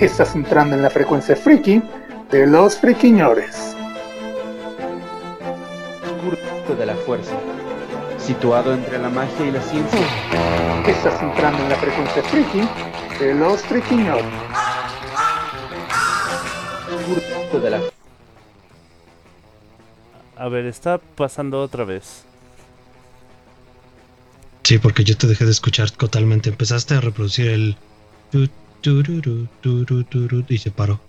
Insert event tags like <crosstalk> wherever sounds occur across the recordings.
Estás entrando en la frecuencia friki de los friquiñores. Oscuro de la fuerza, situado entre la magia y la ciencia. Estás entrando en la frecuencia friki de los friquiñores. Oscuro de la A ver, está pasando otra vez. Sí, porque yo te dejé de escuchar totalmente. Empezaste a reproducir el. Tu, tururu, turu, turu, y se paró.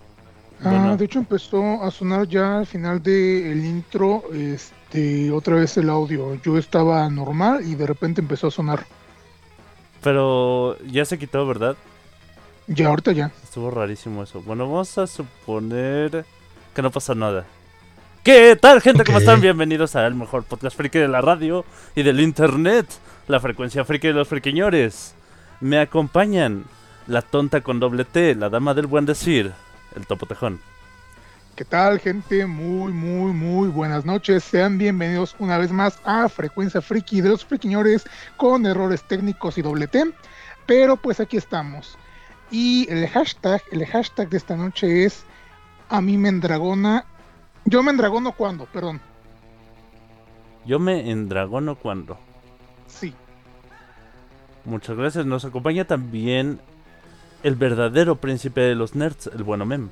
Bueno. Ah, de hecho empezó a sonar ya al final del intro, este, otra vez el audio. Yo estaba normal y de repente empezó a sonar. Pero ya se quitó, ¿verdad? Ya ahorita ya. Estuvo rarísimo eso. Bueno, vamos a suponer que no pasa nada. ¿Qué tal, gente? ¿Cómo están? Bienvenidos al mejor podcast friki de la radio y del internet. La frecuencia friki de los friquiñores. Me acompañan la tonta con doble T, la dama del buen decir, el topo tejón. ¿Qué tal, gente? Muy, muy, muy buenas noches. Sean bienvenidos una vez más a Frecuencia Friki de los Friquiñores con errores técnicos y doble T. Pero pues aquí estamos. Y el hashtag, el hashtag de esta noche es a mí me endragona. Yo me endragono cuando, perdón. Yo me endragono cuando. Sí. Muchas gracias. Nos acompaña también el verdadero príncipe de los nerds, el bueno Mem.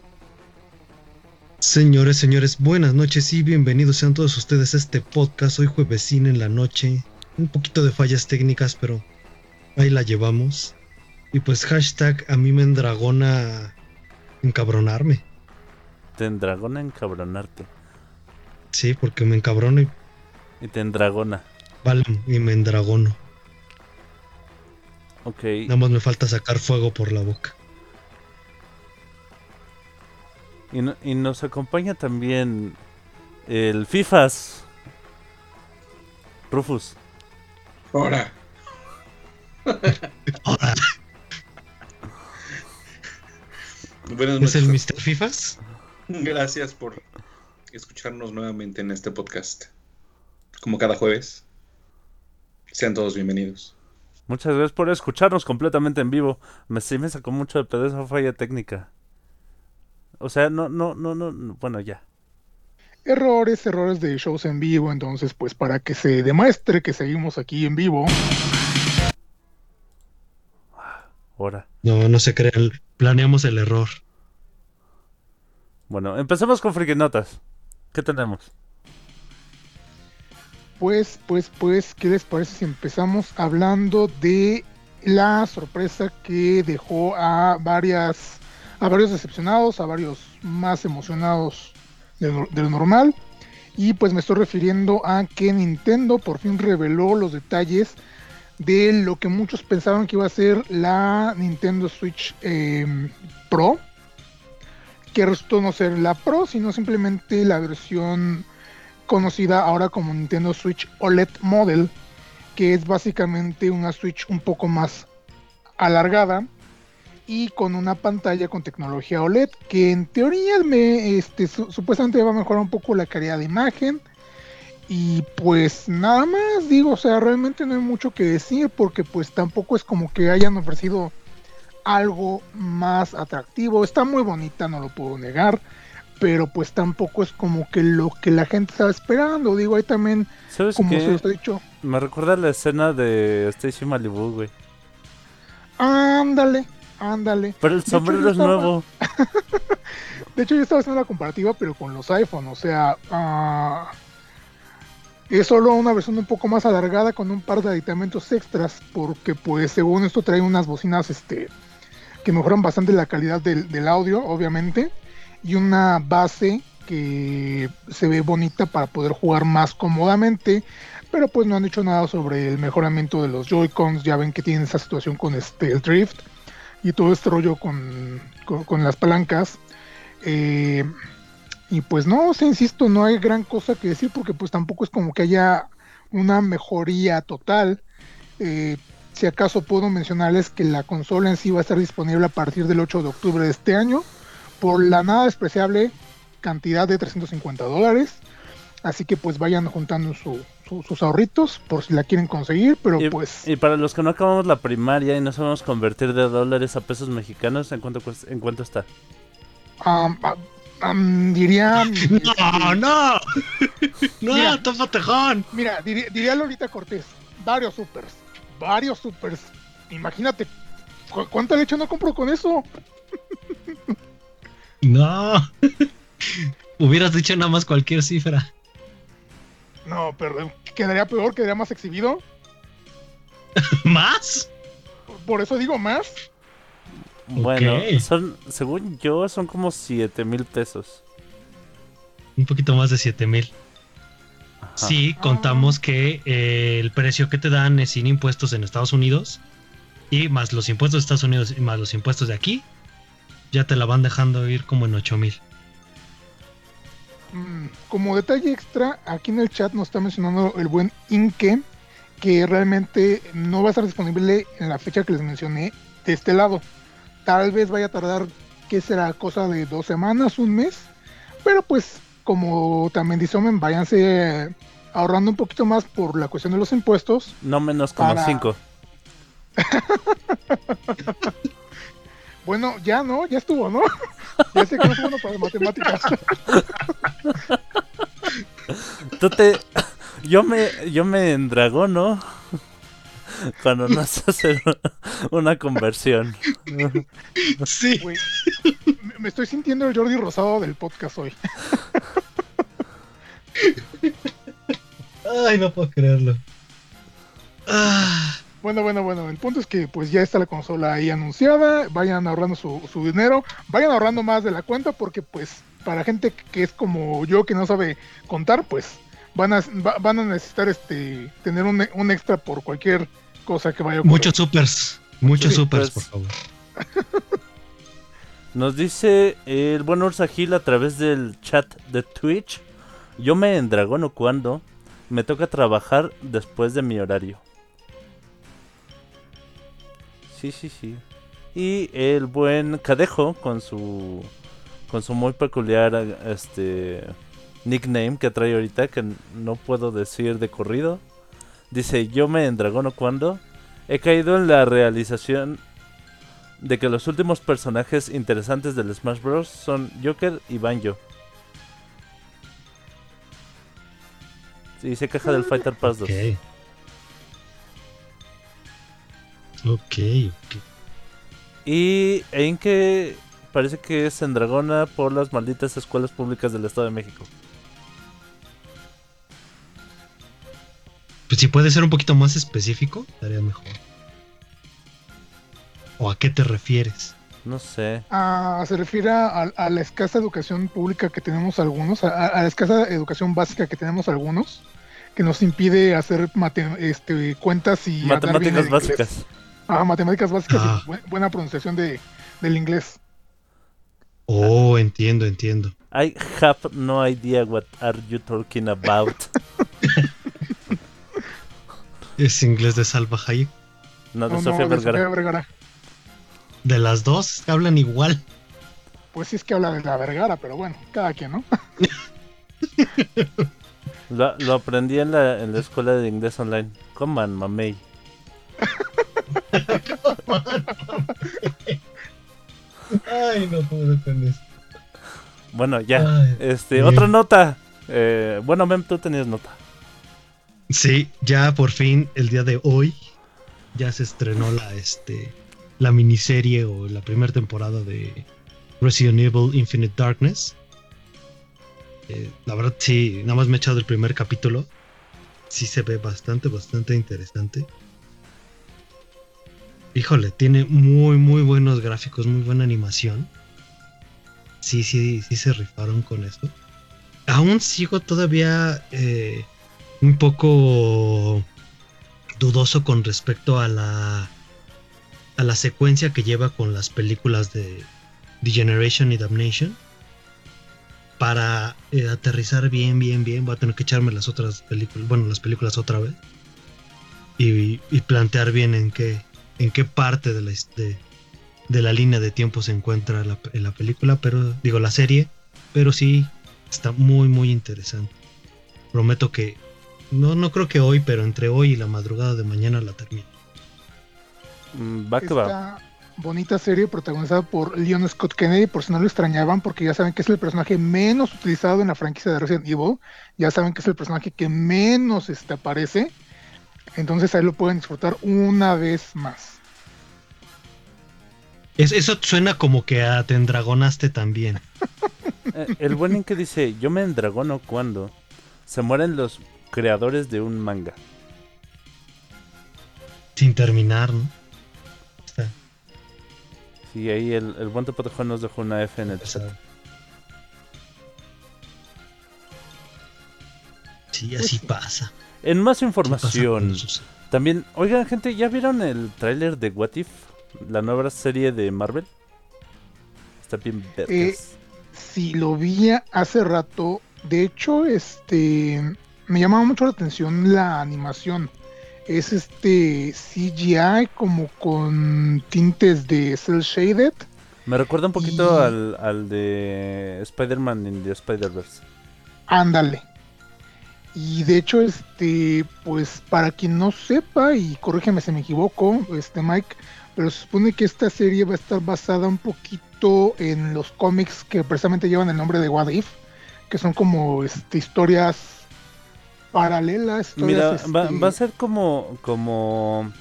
Señores, señores, buenas noches y bienvenidos sean todos ustedes a este podcast. Hoy juevesín en la noche. Un poquito de fallas técnicas, pero ahí la llevamos. Y pues hashtag a mí me endragona encabronarme. Te endragona encabronarte. Sí, porque me encabrono y Y te endragona. vale, y me endragono. Ok. Nada más me falta sacar fuego por la boca. Y, no- y nos acompaña también el FIFAS. Rufus. Ahora, <laughs> Ahora, Buenas ¿Es el noches. Mr. Fifas? Gracias por escucharnos nuevamente en este podcast. Como cada jueves. Sean todos bienvenidos. Muchas gracias por escucharnos completamente en vivo. Me, sí me sacó mucho de pedo esa falla técnica. O sea, no, no, no, no, no, bueno, ya. Errores, errores de shows en vivo. Entonces, pues para que se demuestre que seguimos aquí en vivo. Ahora. No, no se crean. Planeamos el error. Bueno, empecemos con Frikinotas. ¿Qué tenemos? Pues, pues, pues, ¿qué les parece si empezamos hablando de la sorpresa que dejó a varias, a varios decepcionados, a varios más emocionados de, lo- normal? Y pues me estoy refiriendo a que Nintendo por fin reveló los detalles de lo que muchos pensaban que iba a ser la Nintendo Switch eh, Pro, que resultó no ser la Pro, sino simplemente la versión conocida ahora como Nintendo Switch OLED Model, que es básicamente una Switch un poco más alargada y con una pantalla con tecnología OLED que en teoría me, este, su- supuestamente va a mejorar un poco la calidad de imagen. Y pues nada más digo, o sea, realmente no hay mucho que decir porque pues tampoco es como que hayan ofrecido algo más atractivo. Está muy bonita, no lo puedo negar pero pues tampoco es como que lo que la gente estaba esperando. Digo, ahí también, ¿Sabes como se qué? los he dicho, Me recuerda la escena de Stacy Malibu, güey. ándale, ándale. Pero el sombrero es estaba- nuevo. <laughs> De hecho, yo estaba haciendo la comparativa, pero con los iPhone, o sea, ah, es solo una versión un poco más alargada con un par de aditamentos extras, porque pues según esto trae unas bocinas este que mejoran bastante la calidad del, del audio, obviamente, y una base que se ve bonita para poder jugar más cómodamente, pero pues no han dicho nada sobre el mejoramiento de los Joy-Cons, ya ven que tienen esa situación con este el drift, y todo este rollo con, con, las palancas. Eh, y pues no, o sea, insisto, no hay gran cosa que decir porque pues tampoco es como que haya una mejoría total. Eh, si acaso puedo mencionarles que la consola en sí va a estar disponible a partir del 8 de octubre de este año por la nada despreciable cantidad de 350 dólares. Así que pues vayan juntando su- su- sus ahorritos por si la quieren conseguir, pero Y, pues y para los que no acabamos la primaria y no sabemos convertir de dólares a pesos mexicanos, ¿en cuánto, cuesta- en cuánto está? ah, am, diría... <laughs> ¡No, no! <laughs> ¡No, Mira. Tejón! Mira, diría, diría Lolita Cortés, varios supers, varios supers. Imagínate, ¿cu- ¿cuánta leche no compro con eso? <laughs> ¡No! <laughs> Hubieras dicho nada más cualquier cifra. No, perdón, quedaría peor, quedaría más exhibido. <laughs> ¿Más? Por eso digo más. Bueno, son, según yo, son como 7 mil pesos. Un poquito más de 7 mil. Sí, contamos que eh, el precio que te dan es sin impuestos en Estados Unidos. Y más los impuestos de Estados Unidos y más los impuestos de aquí. Ya te la van dejando ir como en 8 mil. Mm, como detalle extra, aquí en el chat nos está mencionando el buen Inke, que realmente no va a estar disponible en la fecha que les mencioné de este lado. Tal vez vaya a tardar, que será cosa de dos semanas, un mes. Pero pues, como también dice Omen, váyanse ahorrando un poquito más por la cuestión de los impuestos. No menos como Para- 5. <laughs> Bueno, ya no, ya estuvo, ¿no? <laughs> ya sé que no es bueno para matemáticas. Tú te... Yo me, yo me endragono cuando no sé hacer una conversión. Sí. Me estoy sintiendo el Jordi Rosado del podcast hoy. Ay, no puedo creerlo. Ah, Bueno, bueno, bueno, el punto es que pues ya está la consola ahí anunciada, vayan ahorrando su, su dinero, vayan ahorrando más de la cuenta porque pues para gente que es como yo que no sabe contar, pues van a, va- van a necesitar este tener un, un extra por cualquier cosa que vaya a ocurrir. muchos supers. Muchos Sí, supers, pues. por favor. Nos dice el buen Ursa Gil a través del chat de Twitch. Yo me endragono cuando me toca trabajar después de mi horario. Sí, sí, sí. Y el buen Cadejo con su con su muy peculiar este nickname que trae ahorita que no puedo decir de corrido. Dice, "Yo me endragono cuando he caído en la realización de que los últimos personajes interesantes del Smash Bros. son Joker y Banjo. Sí, se queja del Fighter Pass 2. Ok. Ok, ok. Y en que parece que es en Dragona por las malditas escuelas públicas del Estado de México. Pues si puede ser un poquito más específico, estaría mejor. ¿O a qué te refieres? No sé. Ah, se refiere a, a la escasa educación pública que tenemos algunos, a, a la escasa educación básica que tenemos algunos, que nos impide hacer mate- este, cuentas y Matemáticas inglés. Ah, matemáticas básicas Ah. y bu- buena pronunciación de, del inglés. Oh, entiendo, entiendo. I have no idea what are you talking about. <laughs> Es inglés de Salva Hayek. No, de No, no, Sofía de Vergara. Sofía Vergara. De las dos hablan igual. Pues sí es que habla de la Vergara, pero bueno, cada quien, ¿no? <laughs> Lo, lo aprendí en la, en la escuela de inglés online. Coman, mamey. Ay, no puedo con. Bueno, ya. Ay, Este, bien. otra nota. Eh, bueno, Mem, tú tenías nota. Sí, ya por fin el día de hoy ya se estrenó la este la miniserie o la primera temporada de Resident Evil Infinite Darkness. Eh, la verdad sí, nada más me he echado el primer capítulo. Sí se ve bastante, bastante interesante. Híjole, tiene muy, muy buenos gráficos, muy buena animación. Sí, sí, sí se rifaron con esto. Aún sigo todavía eh, un poco dudoso con respecto a la a la secuencia que lleva con las películas de Degeneration y Damnation. Para eh, aterrizar bien, bien, bien, voy a tener que echarme las otras películas, bueno, las películas otra vez. Y, y plantear bien en qué, en qué parte de la, de, de la línea de tiempo se encuentra la, en la película, pero digo la serie, pero sí está muy, muy interesante. Prometo que, no, no creo que hoy, pero entre hoy y la madrugada de mañana la termino. Mm, Va que va. Esta bonita serie protagonizada por Leon Scott Kennedy, por si no lo extrañaban, porque ya saben que es el personaje menos utilizado en la franquicia de Resident Evil, ya saben que es el personaje que menos este, aparece, entonces ahí lo pueden disfrutar una vez más. Es- eso suena como que a te endragonaste también. <laughs> Eh, el buen en que dice, yo me endragono cuando se mueren los creadores de un manga. Sin terminar, ¿no? Está Sí, ahí el, el buen Topotejón nos dejó una F en el chat. Sí, Pues así sí. pasa. En más información, también, oigan gente, ¿ya vieron el tráiler de What If? La nueva serie de Marvel. Está bien vergas. Sí, lo vi hace rato, de hecho, este, me llamaba mucho la atención la animación. Es este CGI como con tintes de cel shaded. Me recuerda un poquito y- al, al de Spider-Man in the Spider-Verse. Ándale. Y de hecho, este, pues para quien no sepa, y corrígeme si me equivoco, este Mike, pero se supone que esta serie va a estar basada un poquito en los cómics que precisamente llevan el nombre de What If, que son como este, historias paralelas. Mira, va, este, va a ser como... como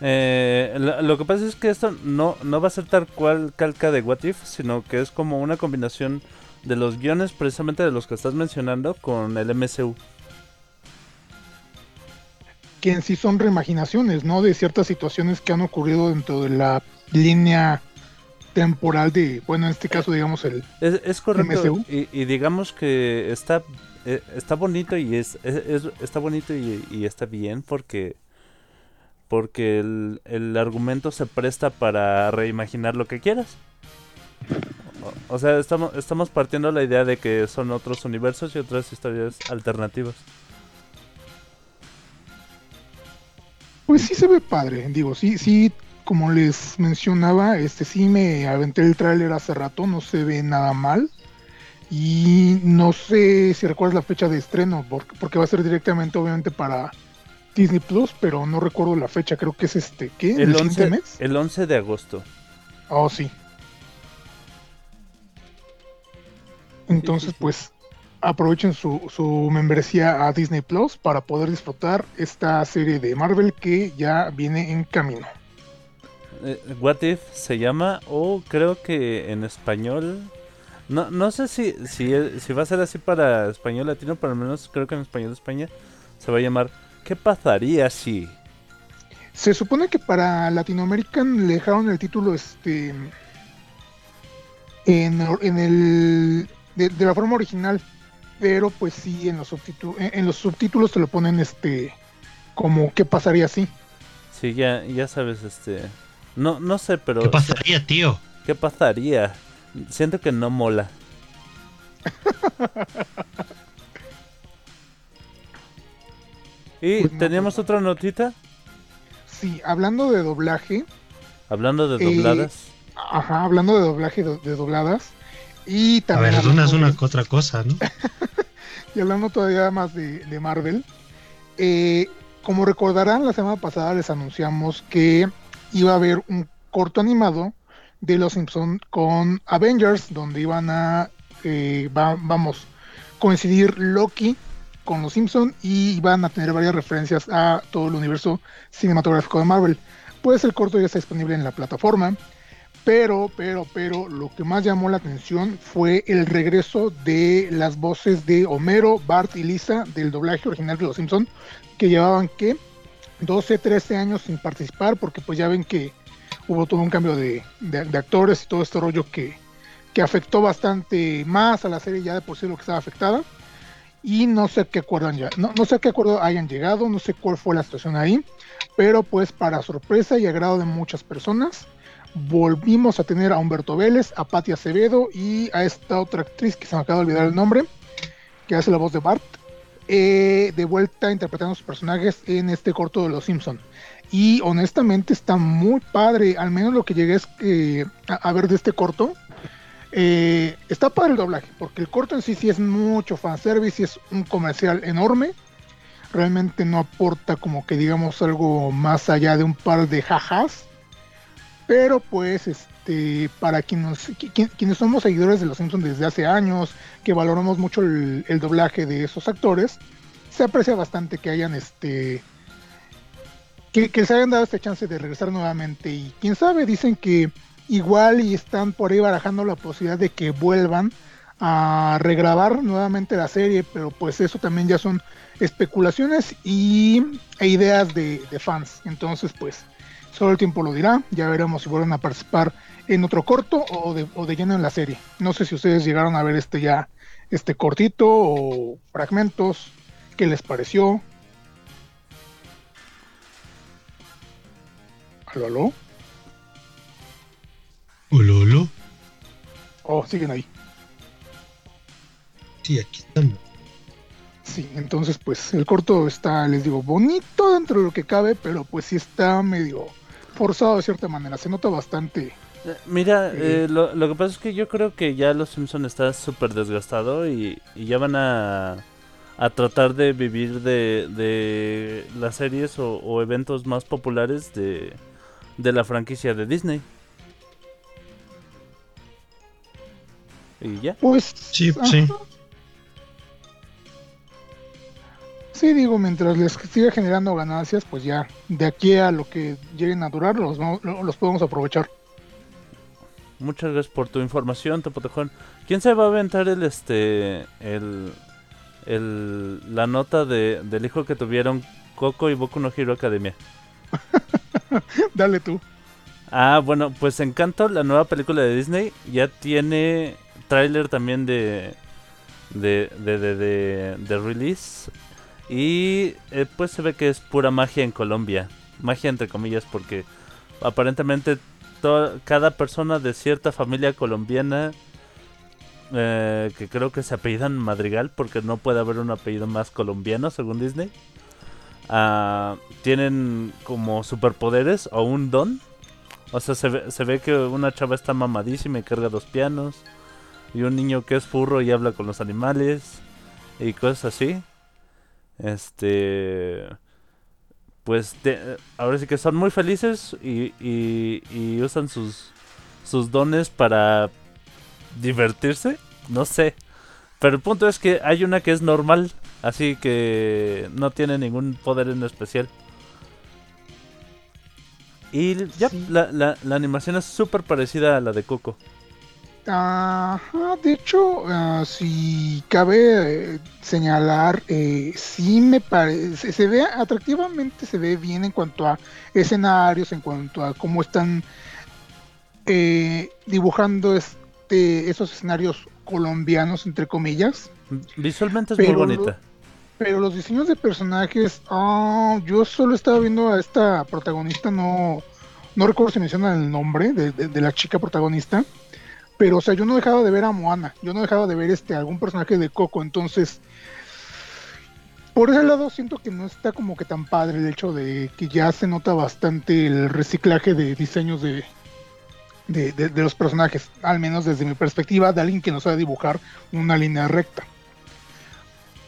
eh, lo que pasa es que esto no, no va a ser tal cual calca de What If, sino que es como una combinación de los guiones precisamente de los que estás mencionando con el MCU. Que en sí son reimaginaciones, ¿no? De ciertas situaciones que han ocurrido dentro de la línea temporal de, bueno, en este caso, digamos, el, Es, es correcto. MCU. Y, y digamos que está, eh, está bonito y es, es- es- está bonito y, y está bien porque porque el, el argumento se presta para reimaginar lo que quieras. O, o sea, estamos, estamos partiendo la idea de que son otros universos y otras historias alternativas. Pues sí se ve padre, digo, sí, sí, como les mencionaba, este sí me aventé el tráiler hace rato, no se ve nada mal. Y no sé si recuerdas la fecha de estreno, porque, va a ser directamente, obviamente, para Disney Plus, pero no recuerdo la fecha, creo que es este, ¿qué? ¿El, El siguiente 11, mes? el 11 de agosto. Oh, sí. Entonces, sí. pues, aprovechen su, su membresía a Disney Plus para poder disfrutar esta serie de Marvel que ya viene en camino. Eh, What If se llama, o creo que en español. No, no sé si, si, si va a ser así para español latino, pero al menos creo que en español de España se va a llamar ¿Qué pasaría si? Se supone que para Latinoamérica le dejaron el título este en, en el de, de la forma original, pero pues sí en los subtítulos en, en los subtítulos te lo ponen este como qué pasaría si. Sí, ya, ya sabes, este. No, no sé, pero. ¿Qué pasaría, tío? ¿Qué pasaría? Siento que no mola. y Pues teníamos no. otra notita, Sí, hablando de doblaje, hablando de Eh, dobladas. ajá, hablando de doblaje do- de dobladas y A ver, hablando una es una de- otra cosa, ¿no? <laughs> y hablando todavía más de, de Marvel, eh, como recordarán, la semana pasada les anunciamos que iba a haber un corto animado de Los Simpson con Avengers, donde iban a, eh, va- vamos, coincidir Loki con Los Simpson y iban a tener varias referencias a todo el universo cinematográfico de Marvel. Pues el corto ya está disponible en la plataforma. Pero, pero, pero, lo que más llamó la atención fue el regreso de las voces de Homero, Bart y Lisa del doblaje original de Los Simpson, que llevaban que 12, 13 años sin participar, porque pues ya ven que hubo todo un cambio de, de- de actores y todo este rollo que, que afectó bastante más a la serie ya de por sí lo que estaba afectada. Y no sé qué acuerdo ya- no, no sé qué acuerdo hayan llegado, no sé cuál fue la situación ahí, Pero pues para sorpresa y agrado de muchas personas, volvimos a tener a Humberto Vélez, a Patti Acevedo y a esta otra actriz que se me acaba de olvidar el nombre, que hace la voz de Bart, eh, de vuelta interpretando sus personajes en este corto de Los Simpson. Y honestamente está muy padre, al menos lo que llegué es a, a ver de este corto. Eh, está padre el doblaje, porque el corto en sí sí es mucho fanservice y es un comercial enorme. Realmente no aporta como que digamos algo más allá de un par de jajas. Pero pues este para quienes, qui- quienes somos seguidores de los Simpsons desde hace años, que valoramos mucho el, doblaje de esos actores, se aprecia bastante que hayan este que, que hayan dado esta chance de regresar nuevamente y quién sabe, dicen que igual y están por ahí barajando la posibilidad de que vuelvan a regrabar nuevamente la serie, pero pues eso también ya son especulaciones y e ideas de, de fans. Entonces, pues, solo el tiempo lo dirá. Ya veremos si vuelven a participar en otro corto o de, o de lleno en la serie. No sé si ustedes llegaron a ver este ya, este cortito o fragmentos. ¿Qué les pareció? ¿Aló, aló? Hola. Oh, siguen ahí. Sí, aquí estamos. Sí, entonces pues el corto está, les digo, bonito dentro de lo que cabe, pero pues sí está medio forzado de cierta manera. Se nota bastante. Mira, eh, lo, lo que pasa es que yo creo que ya Los Simpson está súper desgastado y, y ya van a, a tratar de vivir de, de las series o, o eventos más populares de, de la franquicia de Disney. Y ya. Pues Sí, sí. Sí, digo, mientras les siga generando ganancias, pues ya de aquí a lo que lleguen a durar los, los podemos aprovechar. Muchas gracias por tu información, Topotejón. ¿Quién se va a aventar el este el, el la nota de, del hijo que tuvieron Coco y Boku no Hero Academia? <laughs> Dale tú. Ah, bueno, pues Encanto, la nueva película de Disney, ya tiene tráiler también de de, de, de, de, de release. Y eh, pues se ve que es pura magia en Colombia. Magia entre comillas porque aparentemente to- cada persona de cierta familia colombiana, eh, que creo que se apellidan Madrigal porque no puede haber un apellido más colombiano según Disney, ah, tienen como superpoderes o un don. O sea, se ve, se ve que una chava está mamadísima y carga dos pianos. Y un niño que es furro y habla con los animales. Y cosas así. Este. Pues de- ahora sí que son muy felices y, y- y usan sus, sus dones para divertirse. No sé. Pero el punto es que hay una que es normal. Así que no tiene ningún poder en especial. Y ya, Sí. la, la- la animación es súper parecida a la de Coco. Ajá, de hecho, ah, si cabe eh, señalar, eh, sí me parece, se ve atractivamente, se ve bien en cuanto a escenarios, en cuanto a cómo están eh, dibujando este, esos escenarios colombianos, entre comillas. Visualmente es Pero muy bonita. Pero los diseños de personajes, ah, yo solo estaba viendo a esta protagonista, no, no recuerdo si mencionan el nombre de, de- de la chica protagonista, pero o sea, yo no dejaba de ver a Moana, yo no dejaba de ver este algún personaje de Coco, entonces por ese lado siento que no está como que tan padre el hecho de que ya se nota bastante el reciclaje de diseños de, de, de- los personajes, al menos desde mi perspectiva, de alguien que no sabe dibujar una línea recta.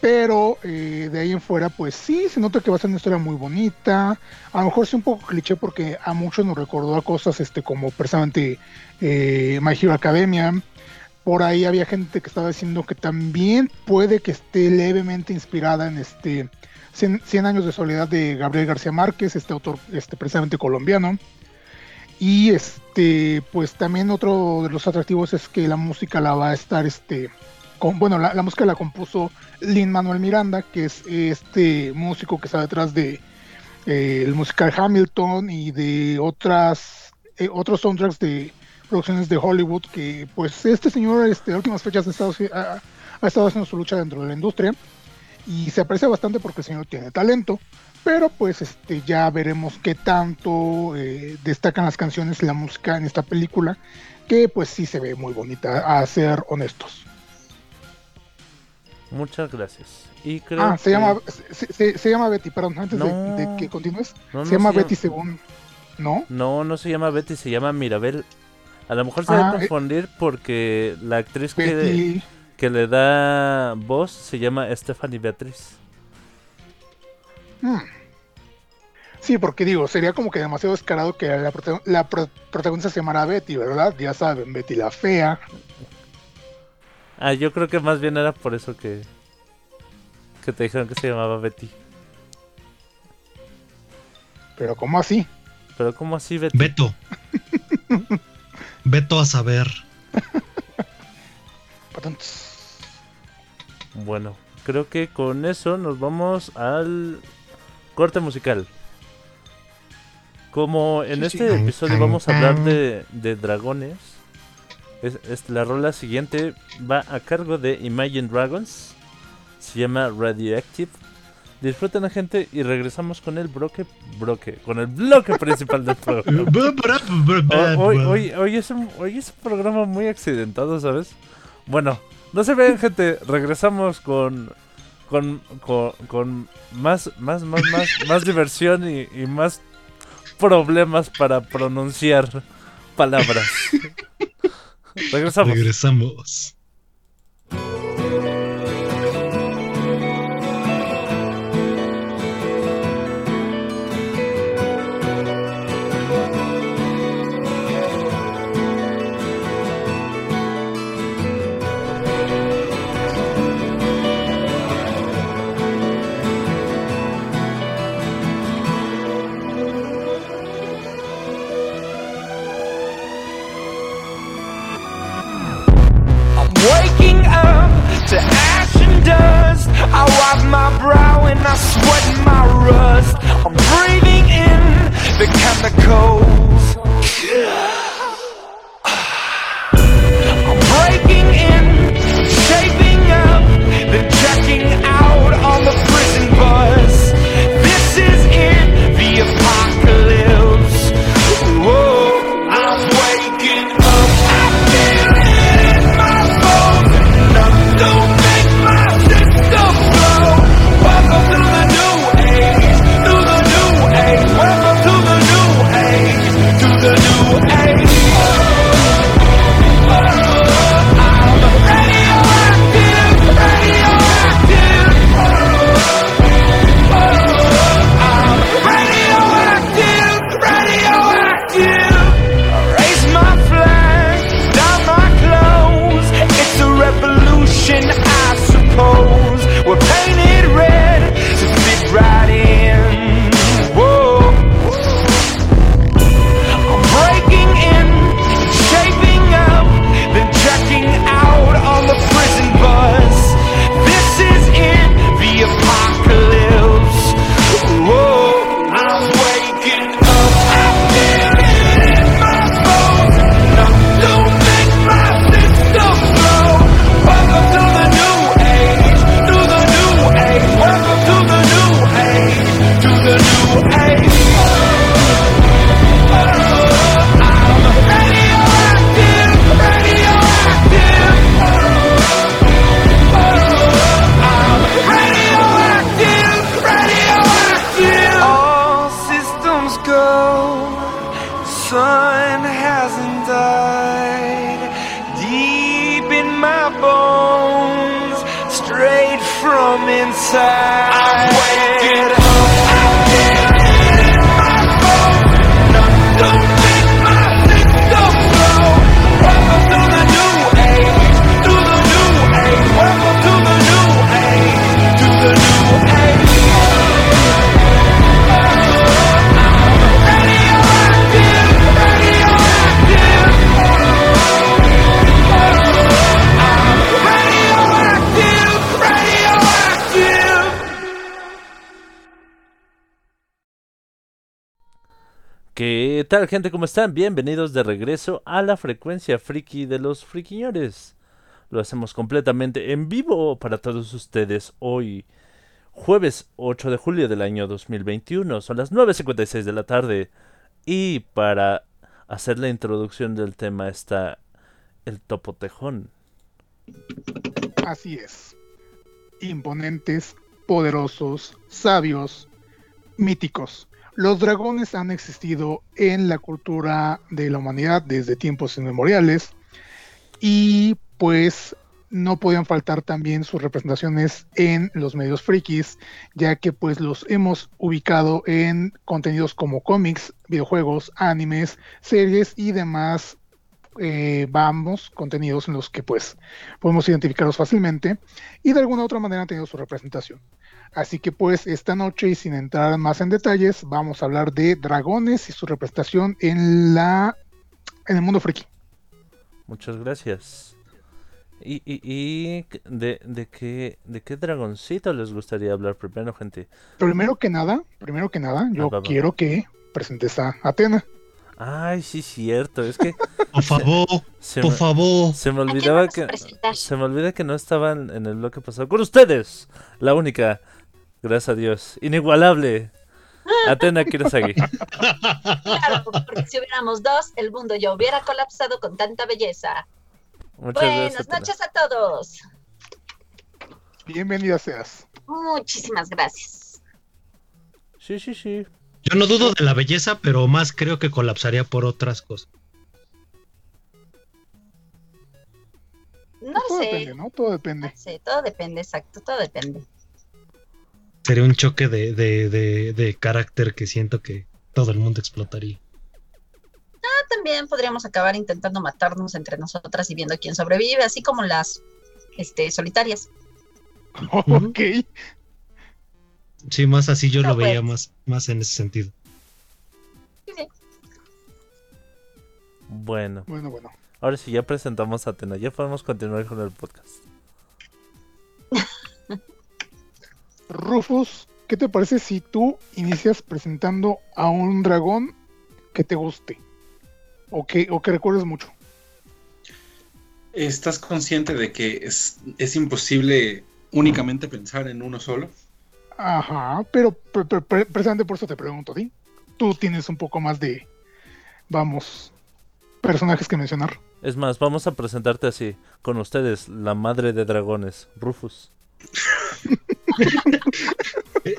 Pero eh, de ahí en fuera, pues sí, se nota que va a ser una historia muy bonita. A lo mejor sí un poco cliché porque a muchos nos recordó a cosas este, como precisamente eh, My Hero Academia. Por ahí había gente que estaba diciendo que también puede que esté levemente inspirada en este 100, 100 años de soledad de Gabriel García Márquez, este autor este, precisamente colombiano. Y este, pues también otro de los atractivos es que la música la va a estar este, bueno, la, música la compuso Lin Manuel Miranda, que es este músico que está detrás de eh, el musical Hamilton y de otras eh, otros soundtracks de producciones de Hollywood que pues este señor este, a últimas fechas ha estado, ha, ha estado haciendo su lucha dentro de la industria y se aprecia bastante porque el señor tiene talento, pero pues este ya veremos qué tanto eh, destacan las canciones y la música en esta película, que pues sí se ve muy bonita, a ser honestos. Muchas gracias. Y creo Ah, se que- llama, se, se- se llama Betty, perdón, antes de- No. de, que continúes, No, se no llama se Betty llama- según, ¿no? No, no se llama Betty, se llama Mirabel. A lo mejor se Ah, debe eh. confundir porque la actriz que, Betty, que le da voz se llama Stephanie Beatriz. hmm. Sí, porque digo, sería como que demasiado descarado que la, prota- la pro- protagonista se llamara Betty, ¿verdad? Ya saben, Betty la fea. Ah, yo creo que más bien era por eso que, que te dijeron que se llamaba Betty. Pero ¿cómo así? Pero ¿cómo así Betty? Beto. <laughs> Beto a saber. Bueno, creo que con eso nos vamos al corte musical. Como en Sí, este sí. episodio vamos a hablar de, de dragones, es, es- la rola siguiente va a cargo de Imagine Dragons. Se llama Radioactive. Disfruten gente y regresamos con el bloque, bloque, con el bloque principal del programa. <laughs> Ho- Hoy, hoy, hoy, es un, hoy es un programa muy accidentado, ¿sabes? Bueno, no se vean, gente. Regresamos con. Con, con, con más, más, más, más, más diversión y, y más problemas para pronunciar palabras. <laughs> Regresamos. Regresamos. I wipe my brow and I sweat my rust. I'm breathing in the chemicals. I'm breaking in, shaping up, then checking out on the tal, gente? ¿Cómo están? Bienvenidos de regreso a la frecuencia friki de los friquiñores. Lo hacemos completamente en vivo para todos ustedes hoy, jueves 8 de julio del año 2021. Son las 9.56 de la tarde. Y para hacer la introducción del tema está el topotejón. Así es. Imponentes, poderosos, sabios, míticos. Los dragones han existido en la cultura de la humanidad desde tiempos inmemoriales y pues no podían faltar también sus representaciones en los medios frikis, ya que pues los hemos ubicado en contenidos como cómics, videojuegos, animes, series y demás eh, vamos, contenidos en los que pues podemos identificarlos fácilmente y de alguna u otra manera han tenido su representación. Así que pues esta noche y sin entrar más en detalles, vamos a hablar de dragones y su representación en la en el mundo friki. Muchas gracias. ¿Y, y, y de, de, qué, de qué dragoncito les gustaría hablar primero, gente? Primero que nada, primero que nada, yo Ah, quiero que presentes a Atena. Ay, sí, cierto. Es que Por favor, se por me, favor. se me ¿A quién olvidaba que se me olvida que no estaban en el bloque pasado con ustedes. La única, gracias a Dios, inigualable. <laughs> Atena Kirasagi. Claro, porque si hubiéramos dos, el mundo ya hubiera colapsado con tanta belleza. Muchas Buenas gracias. Noches a todos. Bienvenida seas. Muchísimas gracias. Sí, sí, sí. Yo no dudo de la belleza, pero más creo que colapsaría por otras cosas. No Todo sé. depende, ¿no? Todo depende. No sé, todo depende, exacto, todo depende. Sería un choque de, de, de, de carácter que siento que todo el mundo explotaría. Ah, También podríamos acabar intentando matarnos entre nosotras y viendo quién sobrevive, así como las este, solitarias. <laughs> Ok. Sí, más así yo No, lo veía pues. más, más en ese sentido. Sí. Bueno, Bueno, bueno. ahora sí ya presentamos a Atena. Ya podemos continuar con el podcast. <laughs> Rufus, ¿qué te parece si tú inicias presentando a un dragón que te guste? O que, o que recuerdes mucho. ¿Estás consciente de que es, es imposible únicamente pensar en uno solo? Ajá, pero pre- pre- pre- precisamente por eso te pregunto, ¿sí? Tú tienes un poco más de, vamos, personajes que mencionar. Es más, vamos a presentarte así. Con ustedes, la madre de dragones, Rufus. <laughs>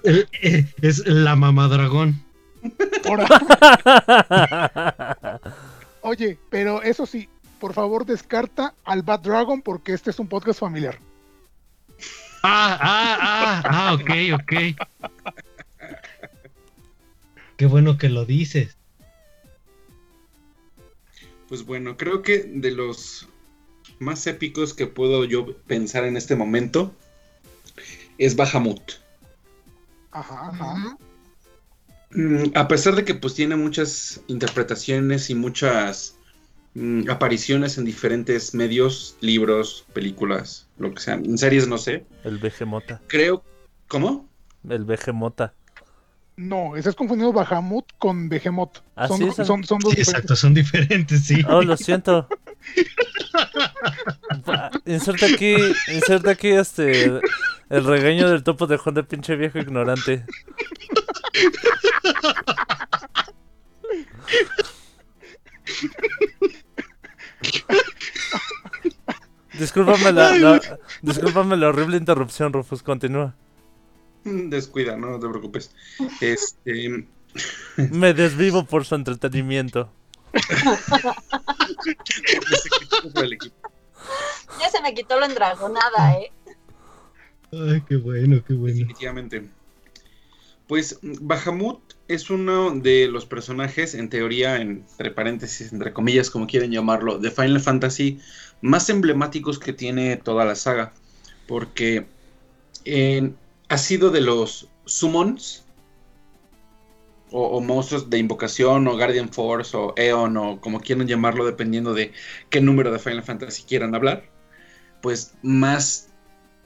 Eh, eh, Es la mamá dragón. <laughs> Oye, pero eso sí, por favor descarta al Bad Dragon porque este es un podcast familiar. Ah, ah, ah, ah, ok, ok. Qué bueno que lo dices. Pues bueno, creo que de los más épicos que puedo yo pensar en este momento es Bahamut. Ajá. Mm, A pesar de que pues tiene muchas interpretaciones y muchas mm, apariciones en diferentes medios, libros, películas, lo que sea, en series no sé, El Vegemota. creo... ¿Cómo? El Vegemota. No, estás confundiendo Bahamut con Behemoth. Ah, son, sí, son- son, son dos Sí, diferentes. exacto, son diferentes, sí. Oh, lo siento. <laughs> Va, Inserta aquí, inserta aquí este el, el regaño del topo de Juan de pinche viejo ignorante. <laughs> Discúlpame la, la- discúlpame la horrible interrupción, Rufus, continúa. Descuida, no, no te preocupes. Este... Me desvivo por su entretenimiento. <laughs> Ya se me quitó la endragonada, ¿eh? Ay, qué bueno, qué bueno. Definitivamente. Pues Bahamut es uno de los personajes, en teoría, entre paréntesis, entre comillas, como quieren llamarlo, de Final Fantasy más emblemáticos que tiene toda la saga. Porque ha sido de los summons, o, o monstruos de invocación, o Guardian Force, o Eon, o como quieran llamarlo, dependiendo de qué número de Final Fantasy quieran hablar. Pues más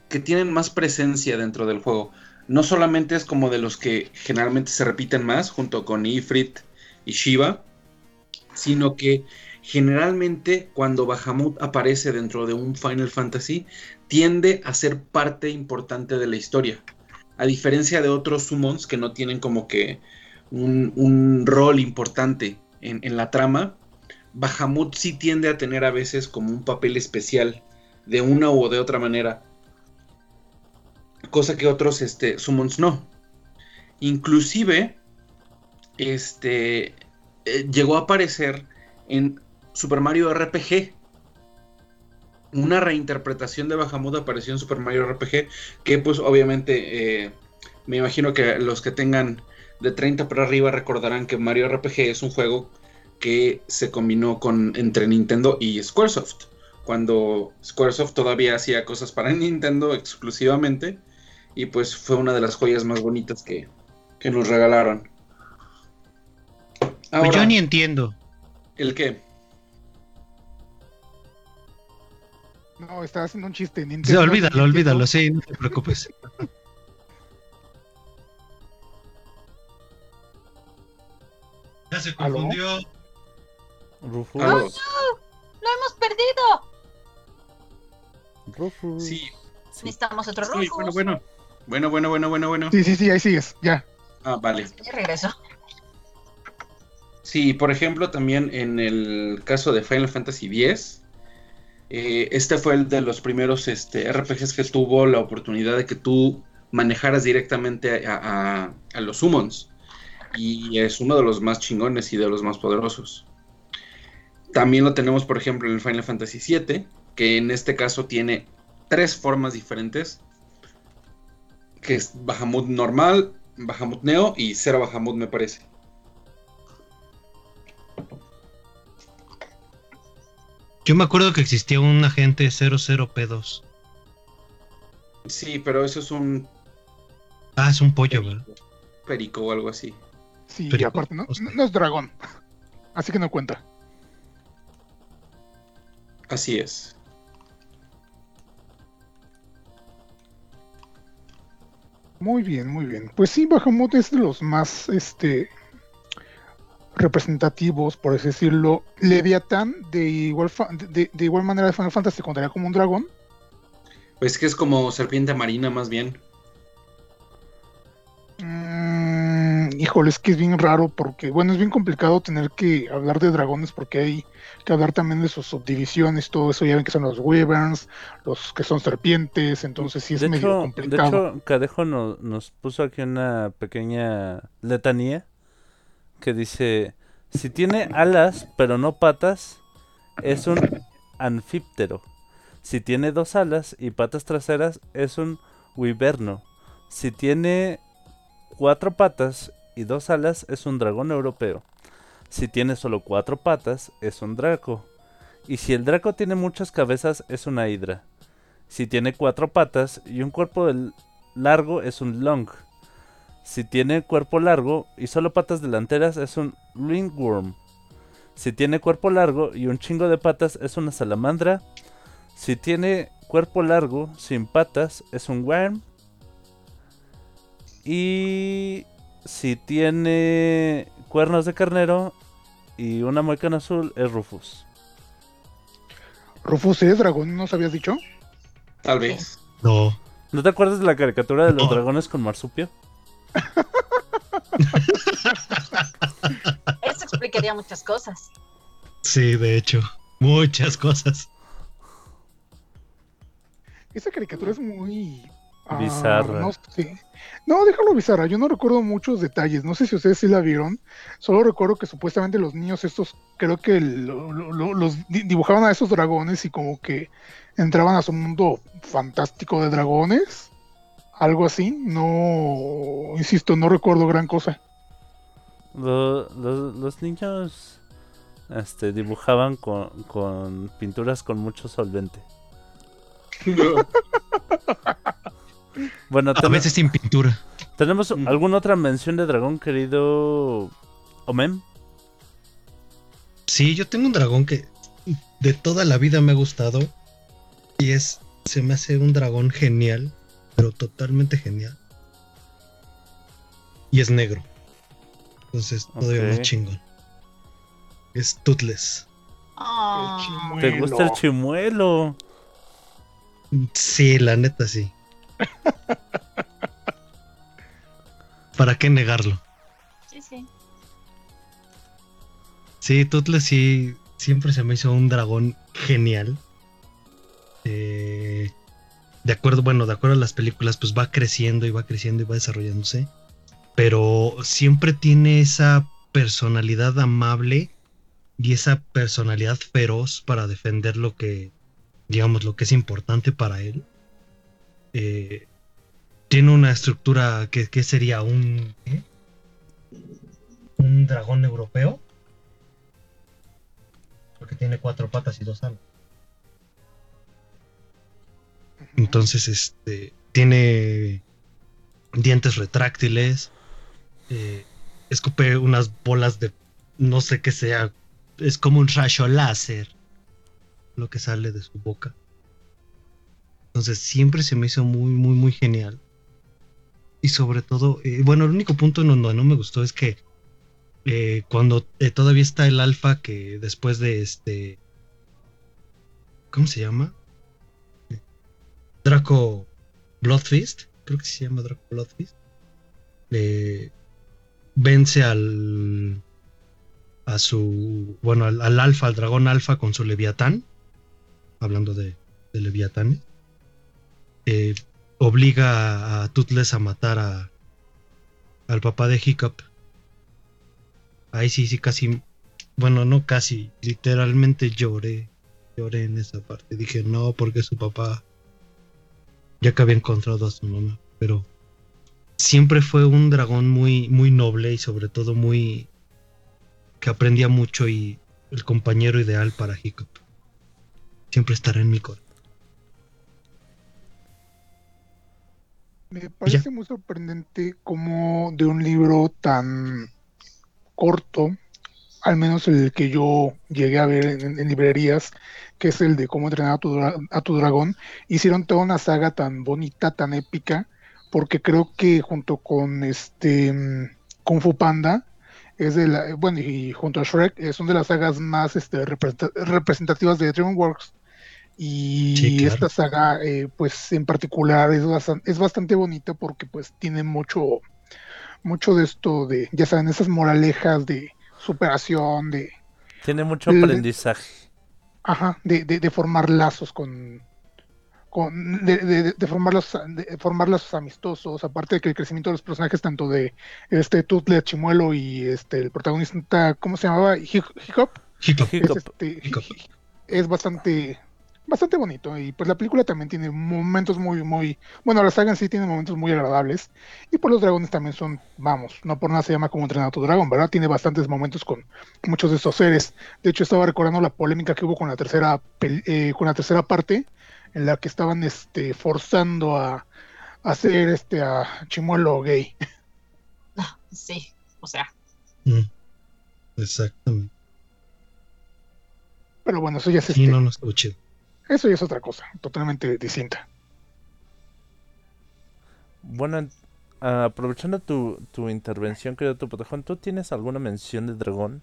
que tienen más presencia dentro del juego. No solamente es como de los que generalmente se repiten más, junto con Ifrit y Shiva, sino que generalmente cuando Bahamut aparece dentro de un Final Fantasy, tiende a ser parte importante de la historia. a diferencia de otros summons que no tienen como que un, rol importante en, en la trama, Bahamut sí tiende a tener a veces como un papel especial de una u de otra manera. Cosa que otros este, summons no. Inclusive, este, eh, llegó a aparecer en Super Mario RPG. Una reinterpretación de Bahamut apareció en Super Mario RPG, que pues obviamente eh, me imagino que los que tengan de 30 para arriba recordarán que Mario RPG es un juego que se combinó con entre Nintendo y Squaresoft. Cuando Squaresoft todavía hacía cosas para <laughs> Nintendo exclusivamente. Y pues fue una de las joyas más bonitas que, que nos regalaron. Pues yo ni entiendo. ¿El qué? No, estaba haciendo un chiste. Sí, Nintendo, olvídalo, Nintendo. olvídalo, sí, no te preocupes. <laughs> Ya se confundió. Rufus. Aló. ¡Lo hemos perdido! Rufus. Sí. Necesitamos otro Sí, Rufus. bueno, bueno. Bueno, bueno, bueno, bueno, bueno. Sí, sí, sí, ahí sigues, ya. Ah, vale. Ya regreso. Sí, por ejemplo, también en el caso de Final Fantasy X, eh, este fue el de los primeros este, RPGs que tuvo la oportunidad de que tú manejaras directamente a, a- a los summons. Y es uno de los más chingones y de los más poderosos. También lo tenemos, por ejemplo, en el Final Fantasy VII, que en este caso tiene tres formas diferentes. Que es Bahamut normal, Bahamut Neo y Cero Bahamut me parece. Yo me acuerdo que existía un agente 00P2. Sí, pero eso es un Ah, es un pollo, ¿verdad? perico o algo así. Sí, y aparte, no- no es dragón. Así que no cuenta. Así es. Muy bien, muy bien. Pues sí, Bahamut es de los más este representativos, por así decirlo. Leviatán, de igual, de, de igual manera de Final Fantasy, contaría como un dragón. Pues que es como serpiente marina más bien. Híjole, es que es bien raro porque, bueno, es bien complicado tener que hablar de dragones porque hay que hablar también de sus subdivisiones, todo eso. Ya ven que son los wyverns, los que son serpientes, entonces sí es de, medio hecho, de complicado. hecho, Cadejo no- nos puso aquí una pequeña letanía que dice, si tiene alas pero no patas, es un anfíptero. Si tiene dos alas y patas traseras, es un wiverno. Si tiene cuatro patas y dos alas, es un dragón europeo. Si tiene solo cuatro patas, es un draco. Y si el draco tiene muchas cabezas, es una hidra. Si tiene cuatro patas y un cuerpo largo, es un long. Si tiene cuerpo largo y solo patas delanteras, es un ringworm. Si tiene cuerpo largo y un chingo de patas, es una salamandra. Si tiene cuerpo largo sin patas, es un worm. Y si tiene cuernos de carnero y una muecana azul, es Rufus. Rufus es dragón, ¿no os habías dicho? Tal vez. No. ¿No te acuerdas de la caricatura de los No. dragones con marsupio? <laughs> Eso explicaría muchas cosas. Sí, de hecho. Muchas cosas. Esa caricatura es muy ah, Bizarra. no déjalo bizarra. Yo no recuerdo muchos detalles. No sé si ustedes sí la vieron. Solo recuerdo que supuestamente los niños estos, creo que lo- lo- lo- los di- dibujaban a esos dragones y como que entraban a su mundo fantástico de dragones. Algo así. No, insisto, no recuerdo gran cosa. Lo- lo- los niños este, dibujaban con, con pinturas con mucho solvente. <laughs> Bueno, A veces sin pintura. ¿tenemos Mm. alguna otra mención de dragón, querido Omem? Sí, yo tengo un dragón que de toda la vida me ha gustado. Y es. Se me hace un dragón genial. Pero totalmente genial. Y es negro. Entonces todavía Ok. más chingón. Es Toothless. Ah, ¿Te gusta el chimuelo? Sí, la neta sí. <laughs> ¿Para qué negarlo? Sí, sí. Sí, Toothless sí, siempre se me hizo un dragón genial. Eh, de acuerdo, bueno, de acuerdo a las películas, pues va creciendo y va creciendo y va desarrollándose. Pero siempre tiene esa personalidad amable y esa personalidad feroz para defender lo que, digamos, lo que es importante para él. Eh, tiene una estructura que, que sería un... ¿qué? Un dragón europeo. Porque tiene cuatro patas y dos alas. Entonces, este, tiene dientes retráctiles, eh, escupe unas bolas de, no sé qué sea, es como un rayo láser lo que sale de su boca. Entonces, siempre se me hizo muy, muy, muy genial. Y sobre todo, eh, bueno, el único punto en donde no me gustó es que eh, cuando eh, todavía está el alfa que después de este... ¿Cómo se llama? Draco Bloodfist, creo que se llama Draco Bloodfist, vence al a su bueno al, al alfa, al dragón alfa con su leviatán, hablando de, de leviatán, eh, obliga a, Toothless a matar a al papá de Hiccup. Ahí sí, sí, casi, bueno, no casi, literalmente lloré, lloré en esa parte. Dije, no, porque su papá ya que había encontrado a su mamá, pero siempre fue un dragón muy, muy noble y sobre todo muy que aprendía mucho y el compañero ideal para Hiccup. Siempre estará en mi corazón. Me parece muy sorprendente como de un libro tan corto, al menos el que yo llegué a ver en, en librerías, que es el de cómo entrenar a tu, a tu dragón, hicieron toda una saga tan bonita, tan épica, porque creo que junto con este Kung Fu Panda, es de la, bueno, y junto a Shrek, eh, son de las sagas más este, representa- representativas de DreamWorks. Y Sí, claro. esta saga, eh, pues en particular, es, bastan- es bastante bonita porque pues tiene mucho, mucho de esto de, ya saben, esas moralejas de superación, de, Tiene mucho aprendizaje. ajá, de, de, de formar lazos con, con de, de- de formar lazos, de formar lazos amistosos, aparte de que el crecimiento de los personajes, tanto de este Toothless Chimuelo y este el protagonista, ¿cómo se llamaba? Hic- Hiccup, Hiccup. es, este, Hiccup. es bastante bastante bonito y pues la película también tiene momentos muy muy bueno la saga en sí tiene momentos muy agradables y pues los dragones también son vamos no por nada se llama como entrenar a tu dragón verdad tiene bastantes momentos con muchos de estos seres. De hecho estaba recordando la polémica que hubo con la tercera eh, con la tercera parte en la que estaban este forzando a, a hacer este a Chimuelo gay. <laughs> Sí, o sea, Mm, Exactamente. pero bueno eso ya es Sí, este, no, no estuvo chido. Eso ya es otra cosa totalmente distinta Bueno, en- ah, aprovechando tu, tu intervención, querido tu Potejón, ¿tú tienes alguna mención de dragón?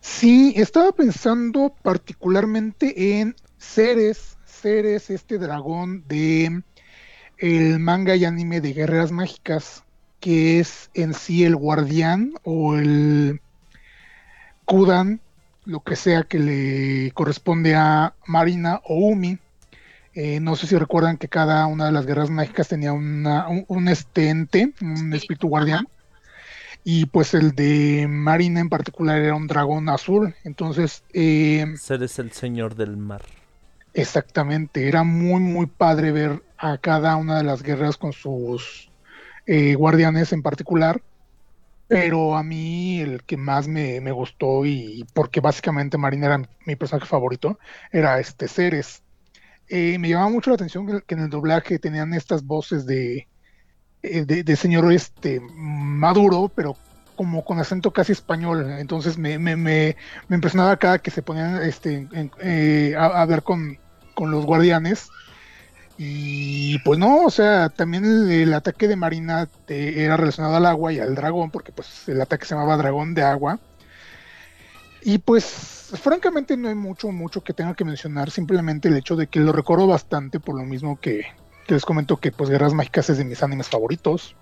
Sí, estaba pensando particularmente en Ceres, Ceres, este dragón de el manga y anime de Guerreras Mágicas, que es en sí el guardián o el Kudan, lo que sea que le corresponde a Marina o Umi. Eh, no sé si recuerdan que cada una de las guerras mágicas tenía una, un, un este ente, un Sí, espíritu guardián. Y pues el de Marina en particular era un dragón azul. Entonces, eh, Ser es el señor del mar. exactamente, era muy, muy padre ver a cada una de las guerreras con sus eh, guardianes en particular. Pero a mí el que más me, me gustó y porque básicamente Marina era mi, personaje favorito era este Ceres. Eh, me llamaba mucho la atención que, en el doblaje tenían estas voces de, eh, de, de señor este maduro, pero como con acento casi español. Entonces me, me, me, me impresionaba cada que se ponían este, eh, a, a ver con, con los guardianes. Y pues no, o sea, también el, ataque de Marina eh, era relacionado al agua y al dragón, porque pues el ataque se llamaba dragón de agua. Y pues francamente no hay mucho, mucho que tenga que mencionar, simplemente el hecho de que lo recuerdo bastante por lo mismo que, les comento que pues Guerras Mágicas es de mis animes favoritos.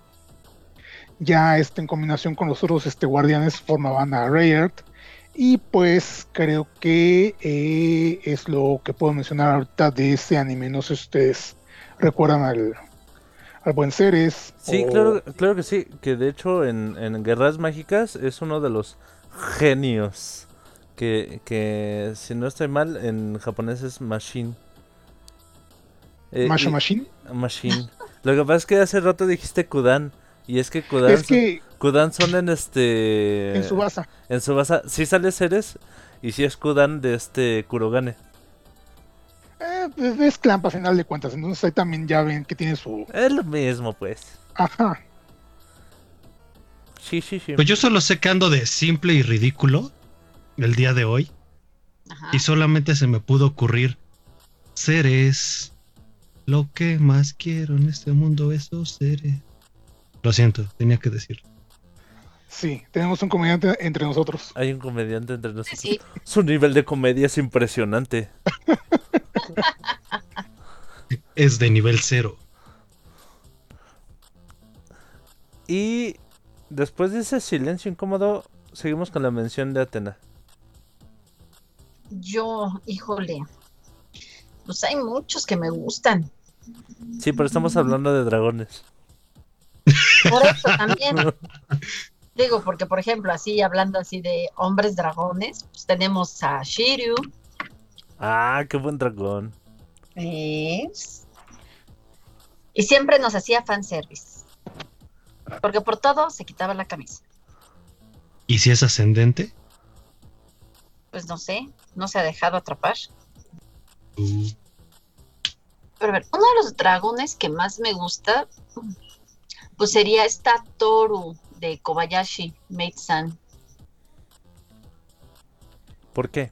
Ya este, en combinación con los otros este, guardianes formaban a Rayard. Y pues creo que eh, es lo que puedo mencionar ahorita de ese anime. No sé si ustedes recuerdan al, al buen Ceres. Sí, o- claro, claro que sí. Que de hecho en, en Guerras Mágicas es uno de los genios. Que, que si no estoy mal, en japonés es Machine. Eh, Masha y- Machine. Machine. Lo que pasa es que hace rato dijiste Kudan. Y es que Kudan, Es que Kudan son en este. en su base. En Subasa sí sale Ceres y sí es Kudan de este Kurogane. Eh, pues, es Clamp a final de cuentas. Entonces ahí también ya ven que tiene su. Es lo mismo, pues. Ajá. Sí, sí, sí. Pues yo solo sé que ando de simple y ridículo el día de hoy. Ajá. Y solamente se me pudo ocurrir. Seres. Lo que más quiero en este mundo, esos seres. Lo siento, tenía que decirlo. Sí, tenemos un comediante entre nosotros. Hay un comediante entre nosotros. Sí, Su nivel de comedia es impresionante. Es de nivel cero. Y después de ese silencio incómodo, seguimos con la mención de Atena. yo, híjole. Pues hay muchos que me gustan. Sí, pero estamos hablando de dragones. Por eso también. <laughs> Digo, porque por ejemplo, así hablando así de hombres dragones, pues tenemos a Shiryu, Ah, qué buen dragón. ¿ves? y siempre nos hacía fanservice. Porque por todo se quitaba la camisa. ¿Y si es ascendente? Pues no sé, no se ha dejado atrapar. Uh, Pero a ver, uno de los dragones que más me gusta, pues sería esta Toru de Kobayashi, Maid-san. ¿Por qué?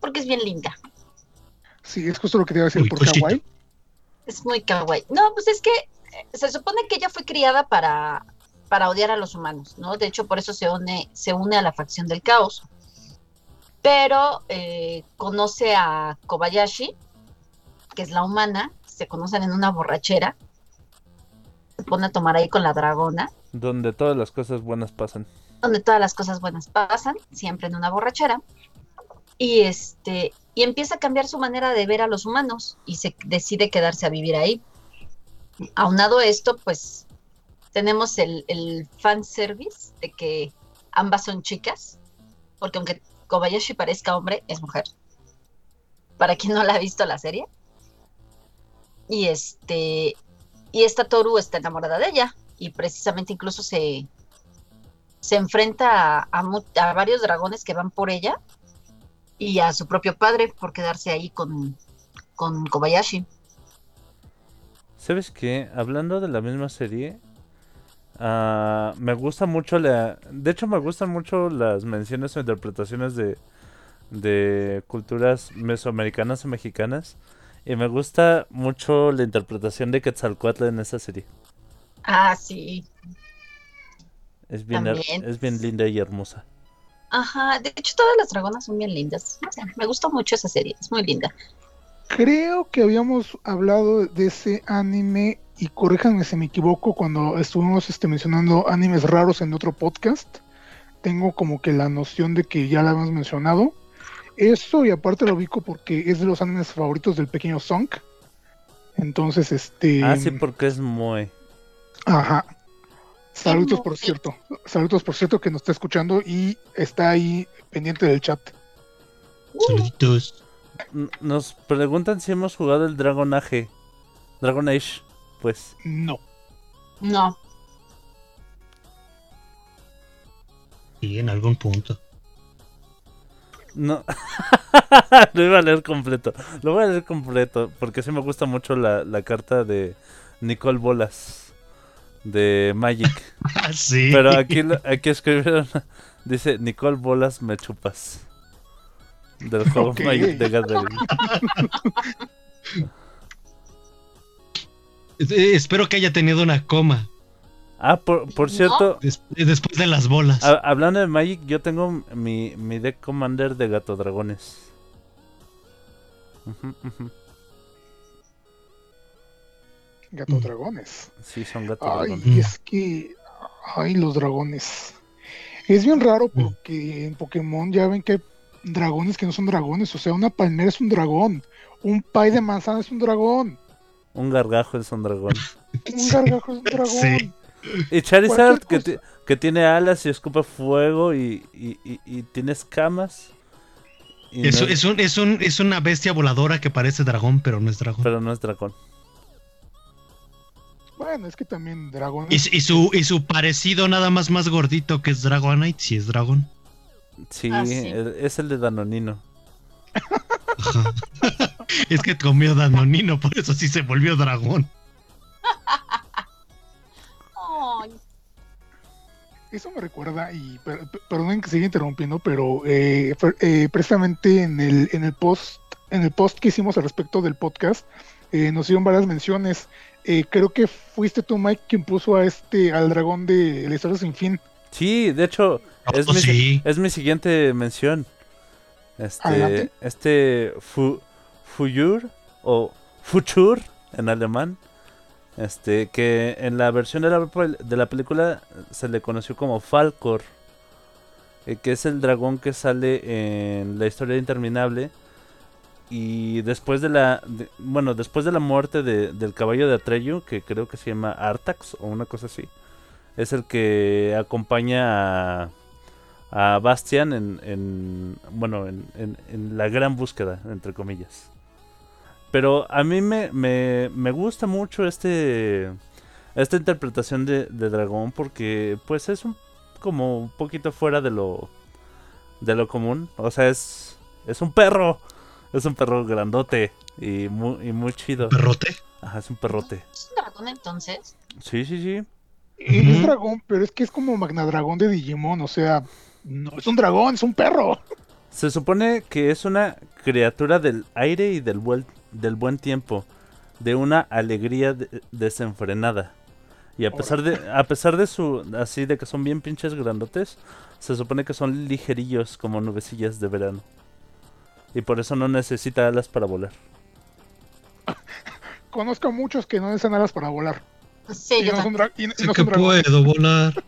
Porque es bien linda. Sí, es justo lo que te iba a decir por cosita. Kawaii. Es muy kawaii. No, pues es que eh, se supone que ella fue criada para, para odiar a los humanos, ¿no? De hecho, por eso se une, se une a la facción del caos. Pero eh, conoce a Kobayashi, que es la humana, se conocen en una borrachera. Se pone a tomar ahí con la dragona, Donde todas las cosas buenas pasan. donde todas las cosas buenas pasan, siempre en una borrachera. Y este, y empieza a cambiar su manera de ver a los humanos y se decide quedarse a vivir ahí. Aunado esto, pues tenemos el, el fanservice de que ambas son chicas, porque aunque Kobayashi parezca hombre, es mujer. Para quien no la ha visto la serie. Y este, y esta Toru está enamorada de ella, y precisamente incluso se, se enfrenta a, varios dragones que van por ella y a su propio padre por quedarse ahí con, con Kobayashi. ¿Sabes qué? Hablando de la misma serie, ah, me gusta mucho la... De hecho, me gustan mucho las menciones o interpretaciones de, de culturas mesoamericanas o mexicanas. Y me gusta mucho la interpretación de Quetzalcoatl en esa serie. Ah, sí. Es bien, es bien linda y hermosa. Ajá, de hecho todas las dragonas son bien lindas. No sé, me gustó mucho esa serie, es muy linda. Creo que habíamos hablado de ese anime y corríjanme si me equivoco cuando estuvimos este, mencionando animes raros en otro podcast. Tengo como que la noción de que ya la habíamos mencionado. Eso y aparte lo ubico porque es de los animes favoritos del pequeño Song. Entonces, este... Ah, sí, porque es Moe. Ajá. Saludos por cierto. Saludos por cierto que nos está escuchando y está ahí pendiente del chat. saluditos. N- Nos preguntan si hemos jugado el Dragon Age. Dragon Age, pues. No. No, Sí, en algún punto. No. <laughs> Lo iba a leer completo. Lo voy a leer completo. Porque sí me gusta mucho la, la carta de Nicole Bolas. De Magic. <laughs> Sí. Pero aquí, aquí escribieron. Dice Nicole Bolas me chupas. Del juego. Magic de Gathering. <laughs> Eh, espero que haya tenido una coma Ah, por, por No. cierto. des- después de las bolas. ha- hablando de Magic, yo tengo mi, mi deck commander de gato dragones. Gato Mm. dragones. Sí, son gatos Ay, dragón. es que. Ay, los dragones. Es bien raro porque en Pokémon ya ven que hay dragones que no son dragones. O sea, una palmera es un dragón. Un pay de manzana es un dragón. Un gargajo es un dragón. Un gargajo es un <laughs> dragón. Sí. Y Charizard, que, ti- que tiene alas y escupe fuego y, y, y- y tiene escamas. Y Es, no- es, un, es, un, es una bestia voladora que parece dragón, pero no es dragón. Pero no es dragón. Bueno, es que también dragón. Y, y su, y su parecido nada más más gordito que es Dragonite, si es dragón. Sí, Ah, sí. es el de Danonino. <laughs> Es que comió Danonino, por eso sí se volvió dragón. <laughs> Eso me recuerda, y per- per- perdonen que siga interrumpiendo, pero eh, eh, precisamente en el, en el post, en el post que hicimos al respecto del podcast, eh, nos dieron varias menciones. Eh, creo que fuiste tú, Mike, quien puso a este, al dragón de la historia sin fin. Sí, de hecho, es, mi, sí. es mi siguiente mención. Este, Adelante. este Fu, Fuyur o Futur en alemán. Este, que en la versión de la, de la película se le conoció como Falcor. eh, que es el dragón que sale en la historia interminable. Y después de la. bueno, después de la muerte de- del caballo de Atreyu, que creo que se llama Artax o una cosa así. Es el que acompaña a, a Bastian en, en- bueno, en, en- en la gran búsqueda, entre comillas. Pero a mí me, me, me gusta mucho este esta interpretación de, de dragón porque pues es un como un poquito fuera de lo de lo común. O sea, es es un perro. Es un perro grandote y muy, y muy chido. Perrote. Ajá, es un perrote. ¿es un dragón entonces? Sí, sí, sí. Es dragón, pero es que es como Magnadragón de Digimon, o sea, no es un dragón, es un perro. Se supone que es una criatura del aire y del buen, del buen tiempo, de una alegría de- desenfrenada. Y a pesar de a pesar de su así de que son bien pinches grandotes, se supone que son ligerillos como nubecillas de verano. Y por eso no necesita alas para volar. <laughs> Conozco muchos que no necesitan alas para volar. Sí, y yo no son, también. dra- y- y no que son dragones. puedo volar.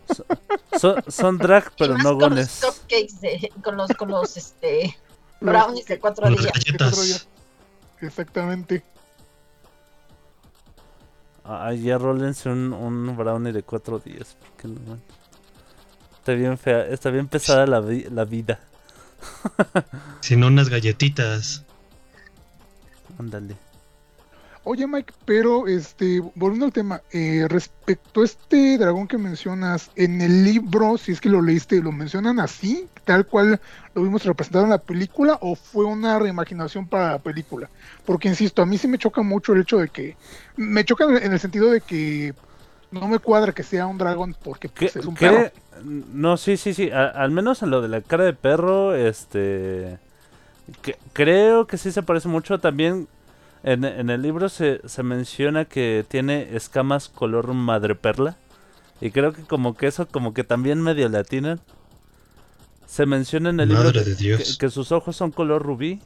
Son, son drag, <laughs> pero no con gones. los cupcakes de, con los, con los este, <laughs> brownies de cuatro Con las días. de cuatro galletas. días. Exactamente. Ay, ya rólense un, un brownie de cuatro días. porque no. Está bien fea, está bien pesada la, vi- la vida. <laughs> Sino unas galletitas. Ándale. Oye, Mike, pero este, volviendo al tema, eh, respecto a este dragón que mencionas, en el libro, si es que lo leíste, ¿lo mencionan así, tal cual lo vimos representado en la película, o fue una reimaginación para la película? Porque insisto, a mí sí me choca mucho el hecho de que, me choca en el sentido de que no me cuadra que sea un dragón, porque pues, ¿Qué- es un qué- perro. No, sí, sí, sí. a- al menos en lo de la cara de perro, este. que- creo que sí se parece mucho. También en, en el libro se, se menciona que tiene escamas color madreperla. Y creo que como que eso, como que también medio latinan. Se menciona en el libro Madre que, de Dios. que- que sus ojos son color rubí.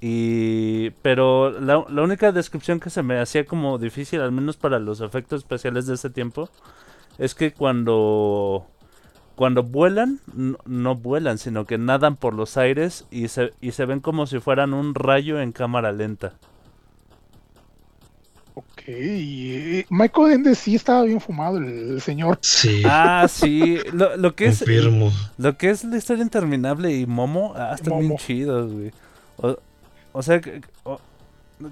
Y. Pero la, la única descripción que se me hacía como difícil, al menos para los efectos especiales de ese tiempo, es que cuando. Cuando vuelan, no, no vuelan, sino que nadan por los aires y se, y se ven como si fueran un rayo en cámara lenta. Ok, eh, Michael Ende sí estaba bien fumado el, el señor. Sí, Ah, sí. Lo, lo que es. confirmo. Lo que es la historia interminable y Momo, ah, están bien Momo. chidos, güey. O, o sea, que- o-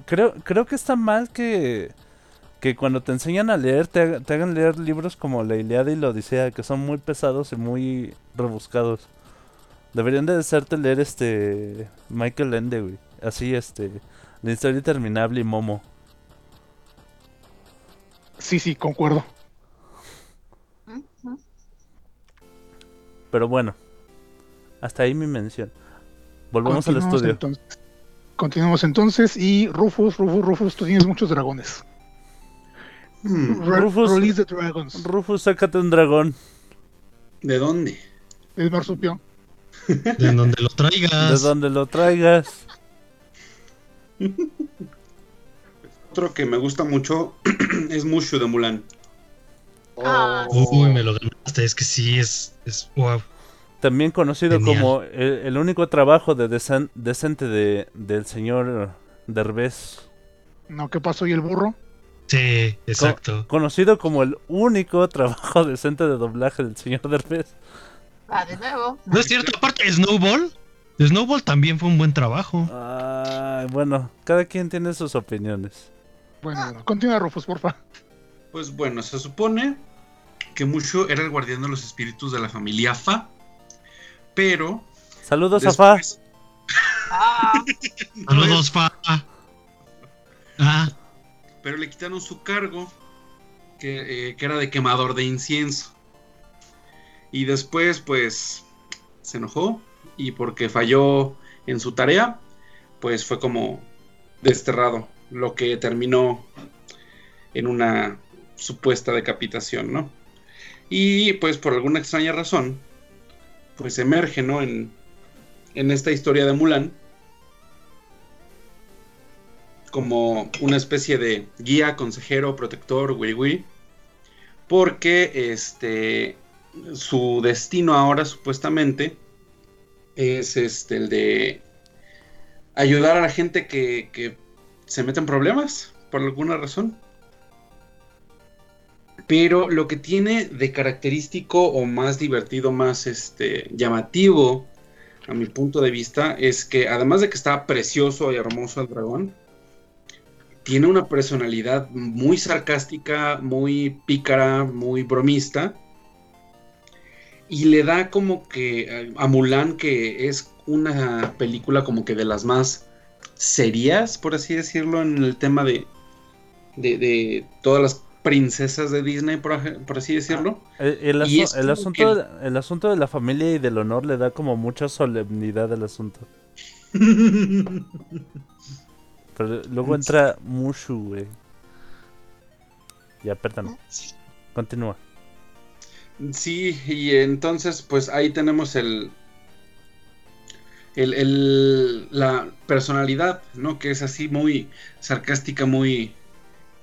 creo, creo que está mal que, que cuando te enseñan a leer te, te hagan leer libros como La Ilíada y la Odisea, que son muy pesados y muy rebuscados. Deberían de hacerte leer este Michael Ende, güey. Así, este, la historia interminable y Momo. Sí, sí, concuerdo. Pero bueno, hasta ahí mi mención. Volvemos al Continuamos estudio. Entonces. Continuamos entonces y Rufus, Rufus, Rufus, tú tienes muchos dragones. Hmm, Rufus- Release the dragons. Rufus, sácate un dragón. ¿De dónde? El marsupión. De donde lo De traigas. donde lo traigas. otro que me gusta mucho <clears throat> es Mushu de Mulan. Ah, Uy, me lo ganaste. Es que sí, es. es wow. También conocido Genial. como el, el único trabajo de decente de, del señor Derbez. No, ¿qué pasó? ¿Y el burro? Sí, exacto. Conocido como el único <laughs> trabajo decente de doblaje del señor Derbez. Ah, de nuevo. No es cierto, aparte, Snowball. Snowball también fue un buen trabajo. Ay, bueno, cada quien tiene sus opiniones. Bueno, continúa Rufus, porfa. Pues bueno, se supone que Mushu era el guardián de los espíritus de la familia Fa. Pero. Saludos a Fa. <laughs> Ah, Saludos, fa. Ah, Pero le quitaron su cargo, que, eh, que era de quemador de incienso. Y después, pues, se enojó. Y porque falló en su tarea, pues fue como desterrado. Lo que terminó en una supuesta decapitación, ¿no? Y pues por alguna extraña razón, pues emerge, ¿no? En, en esta historia de Mulan como una especie de guía, consejero, protector, wiri porque este su destino ahora supuestamente es este el de ayudar a la gente que, que se mete en problemas por alguna razón. Pero lo que tiene de característico o más divertido, más este llamativo a mi punto de vista es que además de que está precioso y hermoso el dragón, tiene una personalidad muy sarcástica, muy pícara, muy bromista. Y le da como que eh, a Mulan, que es una película como que de las más serias, por así decirlo, en el tema de, de, de todas las princesas de Disney, por, así decirlo. El, el asu- asunto, que- de- el asunto de la familia y del honor le da como mucha solemnidad al asunto. <laughs> Pero luego entra Mushu, güey. Ya, perdón. Continúa. Sí, y entonces pues ahí tenemos el, el, el- la personalidad, ¿no? Que es así muy sarcástica, muy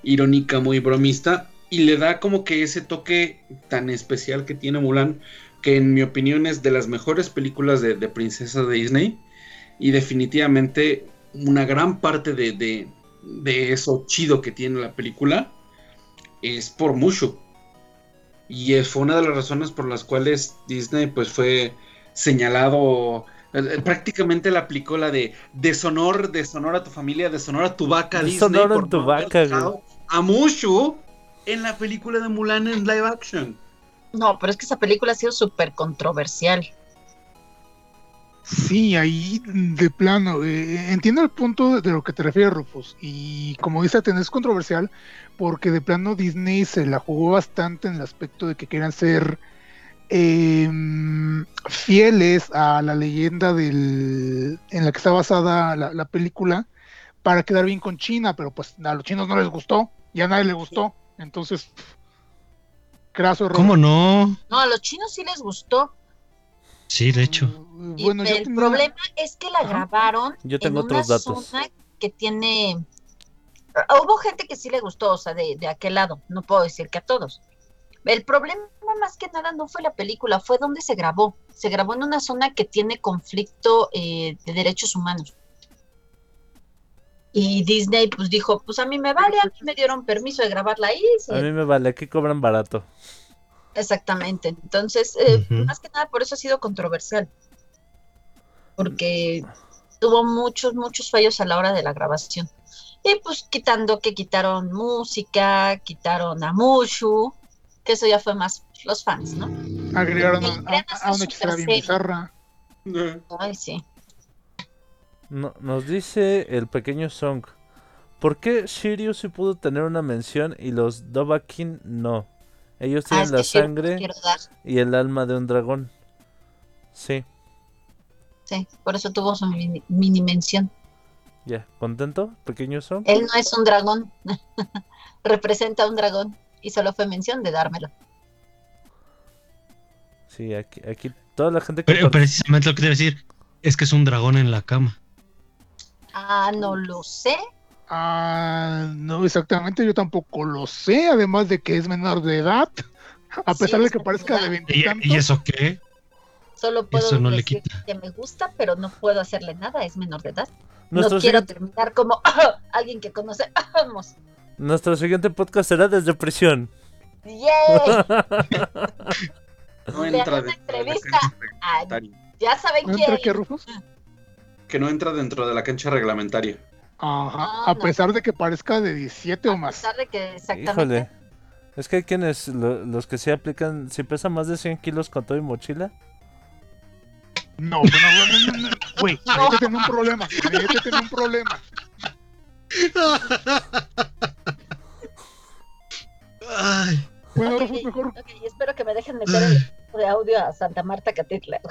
irónica, muy bromista. Y le da como que ese toque tan especial que tiene Mulan, que en mi opinión es de las mejores películas de, de princesas de Disney. Y definitivamente una gran parte de, de- de eso chido que tiene la película es por Mushu. Y fue una de las razones por las cuales Disney pues fue señalado, eh, eh, prácticamente le aplicó la de deshonor, deshonor a tu familia, deshonor a tu vaca Disney Deshonor en por tu no vaca, güey. a Mushu en la película de Mulan en live action. no, pero es que esa película ha sido súper controversial. Sí, ahí de plano. eh, entiendo el punto de, lo que te refieres, Rufus. Y como dice, Aten, es controversial porque de plano Disney se la jugó bastante en el aspecto de que quieran ser em, fieles a la leyenda del, en la que está basada la, la película para quedar bien con China, pero pues a los chinos no les gustó y a nadie le gustó. Entonces, pff, craso error. ¿Cómo no? No, a los chinos sí les gustó. Sí, de hecho. Y Bueno, yo el tenía- problema es que la grabaron Yo tengo en otros una datos. zona que tiene... Ah, Hubo gente que sí le gustó, o sea, de, de aquel lado. No puedo decir que a todos. El problema más que nada no fue la película, fue donde se grabó. Se grabó en una zona que tiene conflicto eh, de derechos humanos. Y Disney pues dijo, pues a mí me vale, a mí me dieron permiso de grabarla ahí. A mí me vale, aquí cobran barato. Exactamente. Entonces, eh, más que nada por eso ha sido controversial. Porque tuvo muchos, muchos fallos a la hora de la grabación. Y pues quitando que quitaron música, quitaron a Mushu, que eso ya fue más los fans, ¿no? agregaron a, a- una bien serie. bizarra. Ay, sí. No- nos dice el pequeño Song. ¿Por qué Shiryu sí pudo tener una mención y los Dobakin no? Ellos Ah, tienen la sangre y el alma de un dragón. Sí, Sí, por eso tuvo su mini, mini mención. ya. ¿Contento, pequeño Song? Él no es un dragón, <laughs> representa a un dragón y solo fue mención de dármelo. Sí, aquí, aquí toda la gente que... Pero, precisamente lo que te iba a decir es que es un dragón en la cama. Ah, no lo sé. Ah, no exactamente, yo tampoco lo sé, además de que es menor de edad, <laughs> a Sí, pesar de que parezca de de edad. ¿Y, veintitantos. y eso qué? Solo puedo Eso no le decir quita. que me gusta, pero no puedo hacerle nada, es menor de edad. Nuestro, no quiero terminar como <laughs> alguien que conoce. ¡Vamos! nuestro siguiente podcast será desde prisión. ¡Yay! <laughs> No Le entra de entrevista a-. Ya saben ¿No entra quién. qué, Rufus? Que no entra dentro de la cancha reglamentaria. Ajá, No, a no. pesar de que parezca de 17 o A más. pesar de que exactamente. Híjole. Es que hay quienes, lo- los que sí aplican, si pesa más de 100 kilos con todo y mochila. No, pero no, no, no, no, güey, métete en un problema, métete en un problema. Ay, Bueno, Ok, Rufus, mejor ok, espero que me dejen meter el de audio a Santa Marta Catitla. <laughs>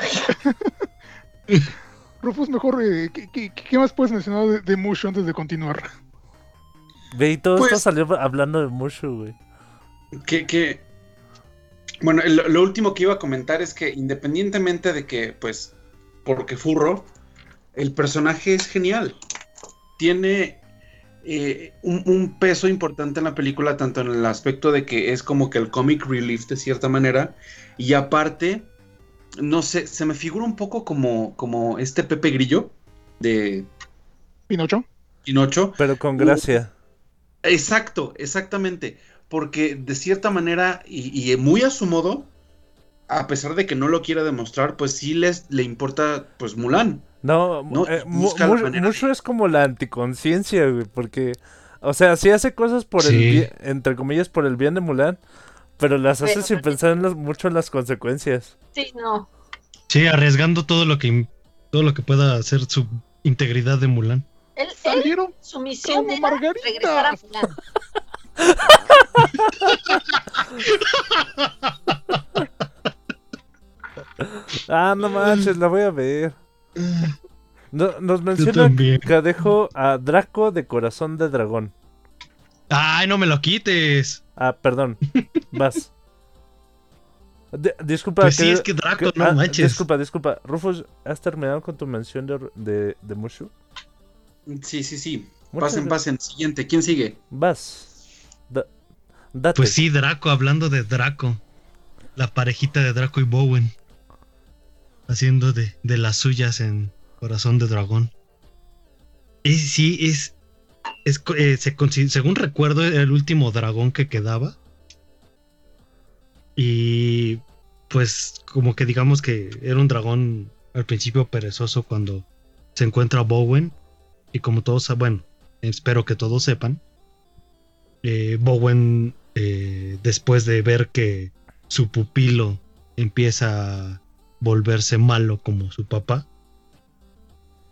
Rufus, mejor, eh, ¿qué, qué, qué más puedes mencionar de, de Mushu antes de continuar? Ve, y todo Pues- esto salió hablando de Mushu, güey. Que, que... Bueno, lo último que iba a comentar es que independientemente de que, pues, porque furro, el personaje es genial. Tiene eh, un, un peso importante en la película, tanto en el aspecto de que es como que el comic relief de cierta manera, y aparte, no sé, se me figura un poco como, como este Pepe Grillo de Pinocho. Pinocho, Pero con gracia. Exacto, exactamente. Porque de cierta manera, y, y muy a su modo, a pesar de que no lo quiera demostrar, pues sí les le importa pues Mulan. No, No, eh, y Mu- busca la Mu- manera Mushu es como la anticonciencia, güey, porque, o sea, sí hace cosas por el bien, entre comillas, por el bien de Mulan, pero las hace Pero sin pensar en las- mucho en las consecuencias. Sí, no. sí, arriesgando todo lo que todo lo que pueda hacer su integridad de Mulan. Él, él, Salieron su misión como era regresar a. Mulan. <laughs> Ah, no manches, la voy a ver. <laughs> No- nos menciona que dejo a Draco de corazón de dragón. Ay, no me lo quites. Ah, perdón, <laughs> vas. Di- disculpa, Pues sí, que- es que Draco, que- no ah, manches. Disculpa, disculpa. Rufus, ¿has terminado con tu mención de, de, de Mushu? Sí, sí, sí. Muchas pasen, gracias. pasen. Siguiente, ¿quién sigue? Vas. Da- date. Pues sí, Draco, hablando de Draco. La parejita de Draco y Bowen. Haciendo de, de las suyas en Corazón de Dragón. Y sí, es. Es eh, según recuerdo, era el último dragón que quedaba. Y. Pues, como que digamos que era un dragón al principio perezoso cuando se encuentra Bowen. Y como todos, bueno, espero que todos sepan. eh, Bowen, eh, después de ver que su pupilo empieza a volverse malo como su papá,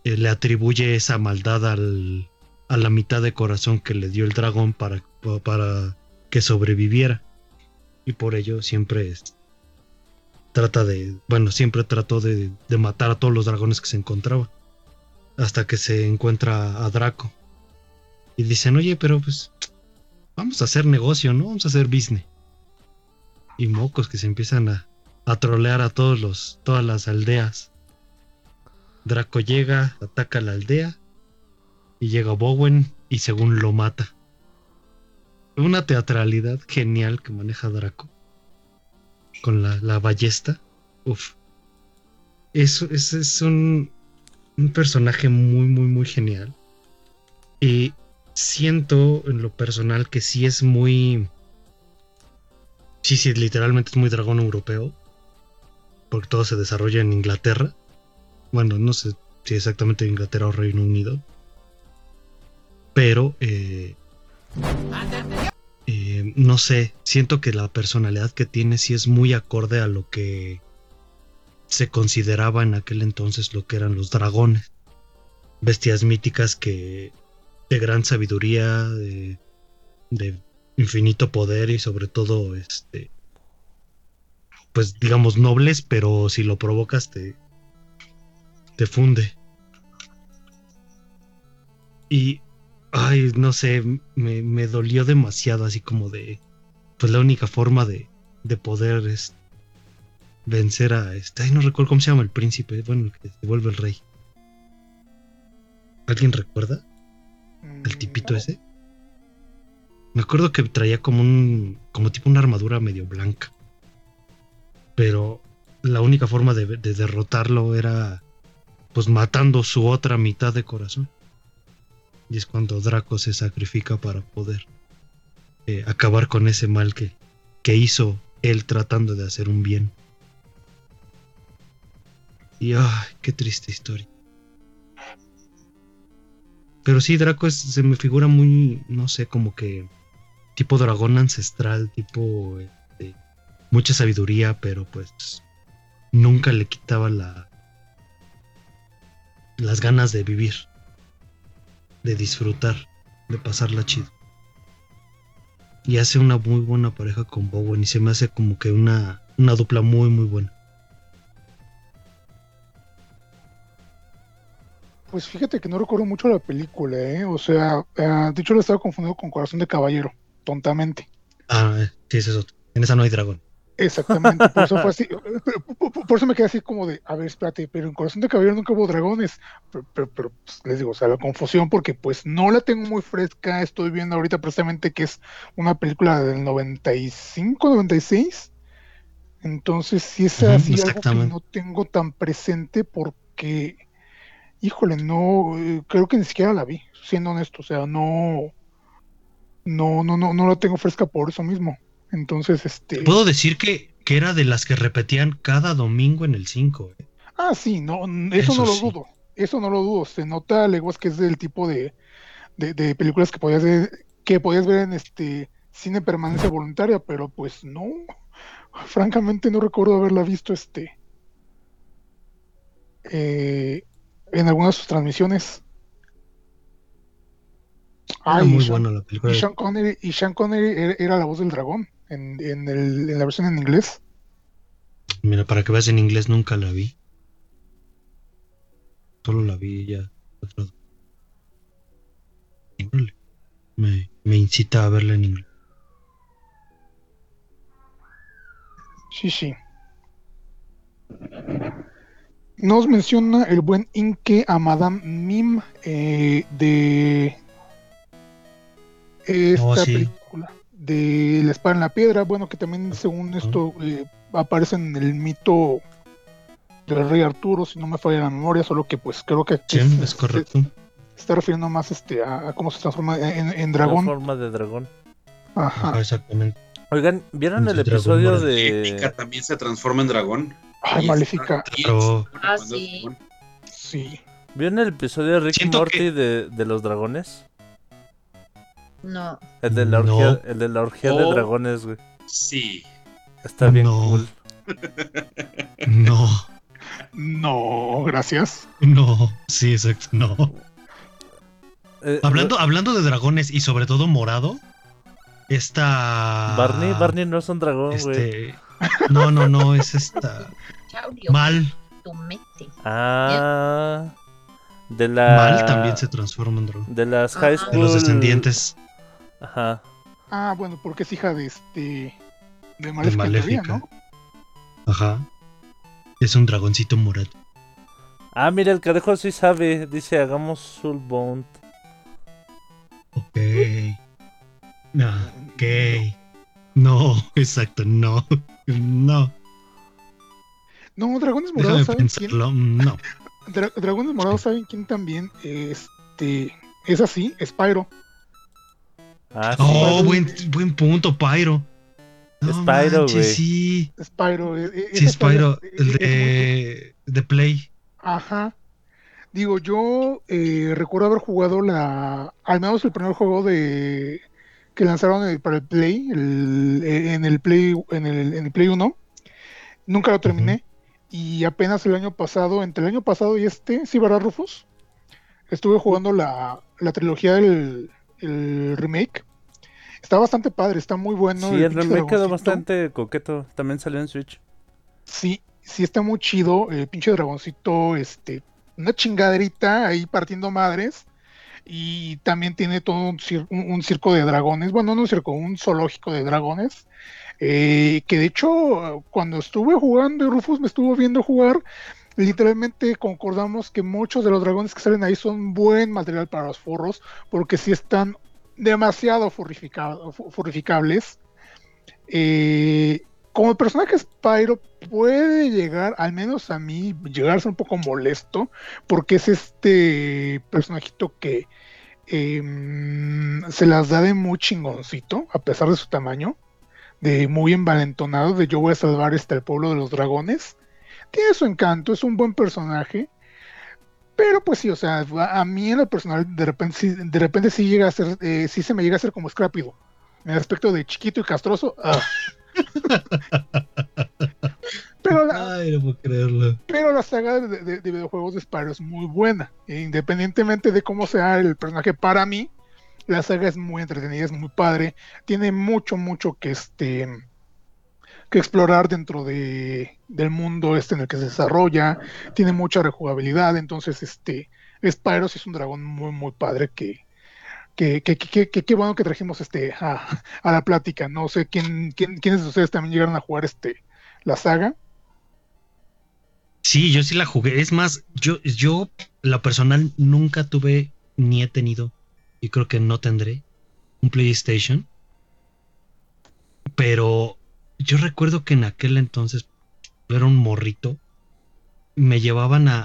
le atribuye esa maldad al, a la mitad de corazón que le dio el dragón para, para que sobreviviera. Y por ello siempre es- trata de, bueno, siempre trató de, de matar a todos los dragones que se encontraba. Hasta que se encuentra a Draco. Y dicen, oye, pero pues vamos a hacer negocio, ¿no? Vamos a hacer business. Y mocos que se empiezan a, a trolear a todos los, todas las aldeas. Draco llega, ataca la aldea y llega Bowen y según lo mata. Una teatralidad genial que maneja Draco. Con la, la ballesta. Uf. Eso, ese es un, un personaje muy, muy, muy genial. Y siento en lo personal que sí es muy. Sí, sí, literalmente es muy dragón europeo. Porque todo se desarrolla en Inglaterra. Bueno, no sé si exactamente Inglaterra o Reino Unido. Pero, eh, eh, no sé, siento que la personalidad que tiene sí es muy acorde a lo que se consideraba en aquel entonces lo que eran los dragones. Bestias míticas que de gran sabiduría, de, de infinito poder y sobre todo, este, pues digamos nobles, pero si lo provocas te, te funde. Y, ay, no sé, me, me dolió demasiado así como de, pues la única forma de, de poder es vencer a este, ay, no recuerdo cómo se llama el príncipe, bueno, el que se vuelve el rey. ¿Alguien recuerda? Mm, el tipito ese. Me acuerdo que traía como un. como tipo una armadura medio blanca. Pero la única forma de, de derrotarlo era. pues matando su otra mitad de corazón. Y es cuando Draco se sacrifica para poder eh, acabar con ese mal que, que hizo él tratando de hacer un bien. Y ay, qué triste historia. Pero sí, Draco se me figura muy, no sé, como que tipo dragón ancestral, tipo este, mucha sabiduría, pero pues nunca le quitaba la las ganas de vivir, de disfrutar, de pasarla chido. Y hace una muy buena pareja con Bowen y se me hace como que una, una dupla muy muy buena. Pues fíjate que no recuerdo mucho la película, ¿eh? O sea, eh, de hecho lo estaba confundiendo con Corazón de Caballero, tontamente. Ah, sí, es otro. En esa no hay dragón. Exactamente, por eso fue así. Por, eso me quedé así como de, a ver, espérate, pero en Corazón de Caballero nunca hubo dragones. Pero, pero- pero, pues, les digo, o sea, la confusión, porque pues no la tengo muy fresca. Estoy viendo ahorita precisamente que es una película del 95, 96. Entonces, sí es así algo que no tengo tan presente porque, híjole, no, eh, creo que ni siquiera la vi, siendo honesto. O sea, no, no, no, no, no la tengo fresca por eso mismo. Entonces, este. Puedo decir que, que era de las que repetían cada domingo en el 5. eh. Ah, sí, no, eso, Eso no lo sí. dudo. Eso no lo dudo. Se nota leguas que es del tipo de, de, de películas que podías ver, que podías ver en este cine permanencia voluntaria, pero pues no. Francamente no recuerdo haberla visto este eh, en alguna de sus transmisiones. Era Ah, y muy Sean- buena la película. y Sean Connery, y Sean Connery era, era la voz del dragón en, en, el- en la versión en inglés. Mira, para que veas en inglés nunca la vi. Solo la vi ya. Me, me incita a verla en inglés. Sí, sí. Nos menciona el buen Inke a Madame Mim eh, de esta Oh, sí. película de La espada en la piedra. Bueno, que también según esto eh, aparece en el mito del rey Arturo, si no me falla la memoria, solo que pues creo que aquí Sí, es correcto. se está refiriendo más este a, a cómo se transforma en, en La dragón. forma de dragón. Ajá. Ajá, exactamente. Oigan, ¿vieron el De episodio morado. Maléfica de. también se transforma en dragón. Ay, Y Maléfica. pone Ah, sí. ¿Vieron el episodio de Rick y Siento Morty que- de, de los dragones? No. El de la No. orgía, el de, la orgía de Oh. dragones, güey. Sí. Está bien No. cool. No, No, gracias. no. Sí, exacto. No. Eh, Hablando, hablando de dragones y sobre todo morado, esta. Barney, Barney no es un dragón, güey. Este. No, no, no, es esta. Chaurio, Mal. tu mete. Ah. De la. Mal también se transforma en dragón. De las high school. De los descendientes. Ajá. Ah, bueno, porque es hija de este. De De Maléfica. ¿no? Ajá. Es un dragoncito morado. Ah, mira, el cadejo sí sabe. Dice, hagamos Soulbound. Ok. No, ok. No, exacto, no. <laughs> No. No, Dragones Déjame Morados, ¿saben quién? No. Dra- Dragones Morados, ¿saben quién también? Este. Es así, Spyro. Ah, sí. Oh, buen, buen punto, Pyro. No Spyro, güey. Sí, Spyro. eh, eh, sí, Spyro. es- El de, de Play. Ajá. Digo, yo eh, recuerdo haber jugado la. Al menos el primer juego de. Que lanzaron para el Play. el- en el Play. En el, en el Play 1. Nunca lo terminé. Y apenas el año pasado, entre el año pasado y este, sí, ¿verdad, Rufus? Estuve jugando la, la trilogía del el remake. Está bastante padre, está muy bueno. Sí, el pinche remake quedó bastante coqueto. También salió en Switch. Sí, sí está muy chido. El pinche dragoncito, este, una chingaderita ahí partiendo madres. Y también tiene todo un, cir- un- un circo de dragones. Bueno, no un circo, un zoológico de dragones. Eh, que de hecho, cuando estuve jugando y Rufus me estuvo viendo jugar, literalmente concordamos que muchos de los dragones que salen ahí son buen material para los furros, porque sí están demasiado furrificables. Eh, como personaje Spyro puede llegar, al menos a mí, a ser un poco molesto, porque es este personajito que em, se las da de muy chingoncito, a pesar de su tamaño, de muy envalentonado, de yo voy a salvar este el pueblo de los dragones. Tiene su encanto, es un buen personaje. Pero pues sí, o sea, a mí en lo personal de repente sí, de repente sí llega a ser, eh, sí se me llega a ser como escrápido. En el aspecto de chiquito y castroso. ah. <laughs> pero, la, Ay, no puedo creerlo. pero la saga de, de- de videojuegos de Spyro es muy buena. E independientemente de cómo sea el personaje para mí, la saga es muy entretenida, es muy padre. Tiene mucho, mucho que este que explorar dentro de, del mundo este en el que se desarrolla. Tiene mucha rejugabilidad. Entonces, este Spyro sí es un dragón muy, muy padre que. Que, que, que, que- bueno que trajimos este a, a la plática. No sé quién, quién, quiénes de ustedes también llegaron a jugar este la saga. Sí, yo sí la jugué. Es más, yo, yo, la personal, nunca tuve ni he tenido, y creo que no tendré, un PlayStation. Pero yo recuerdo que en aquel entonces era un morrito. Me llevaban a,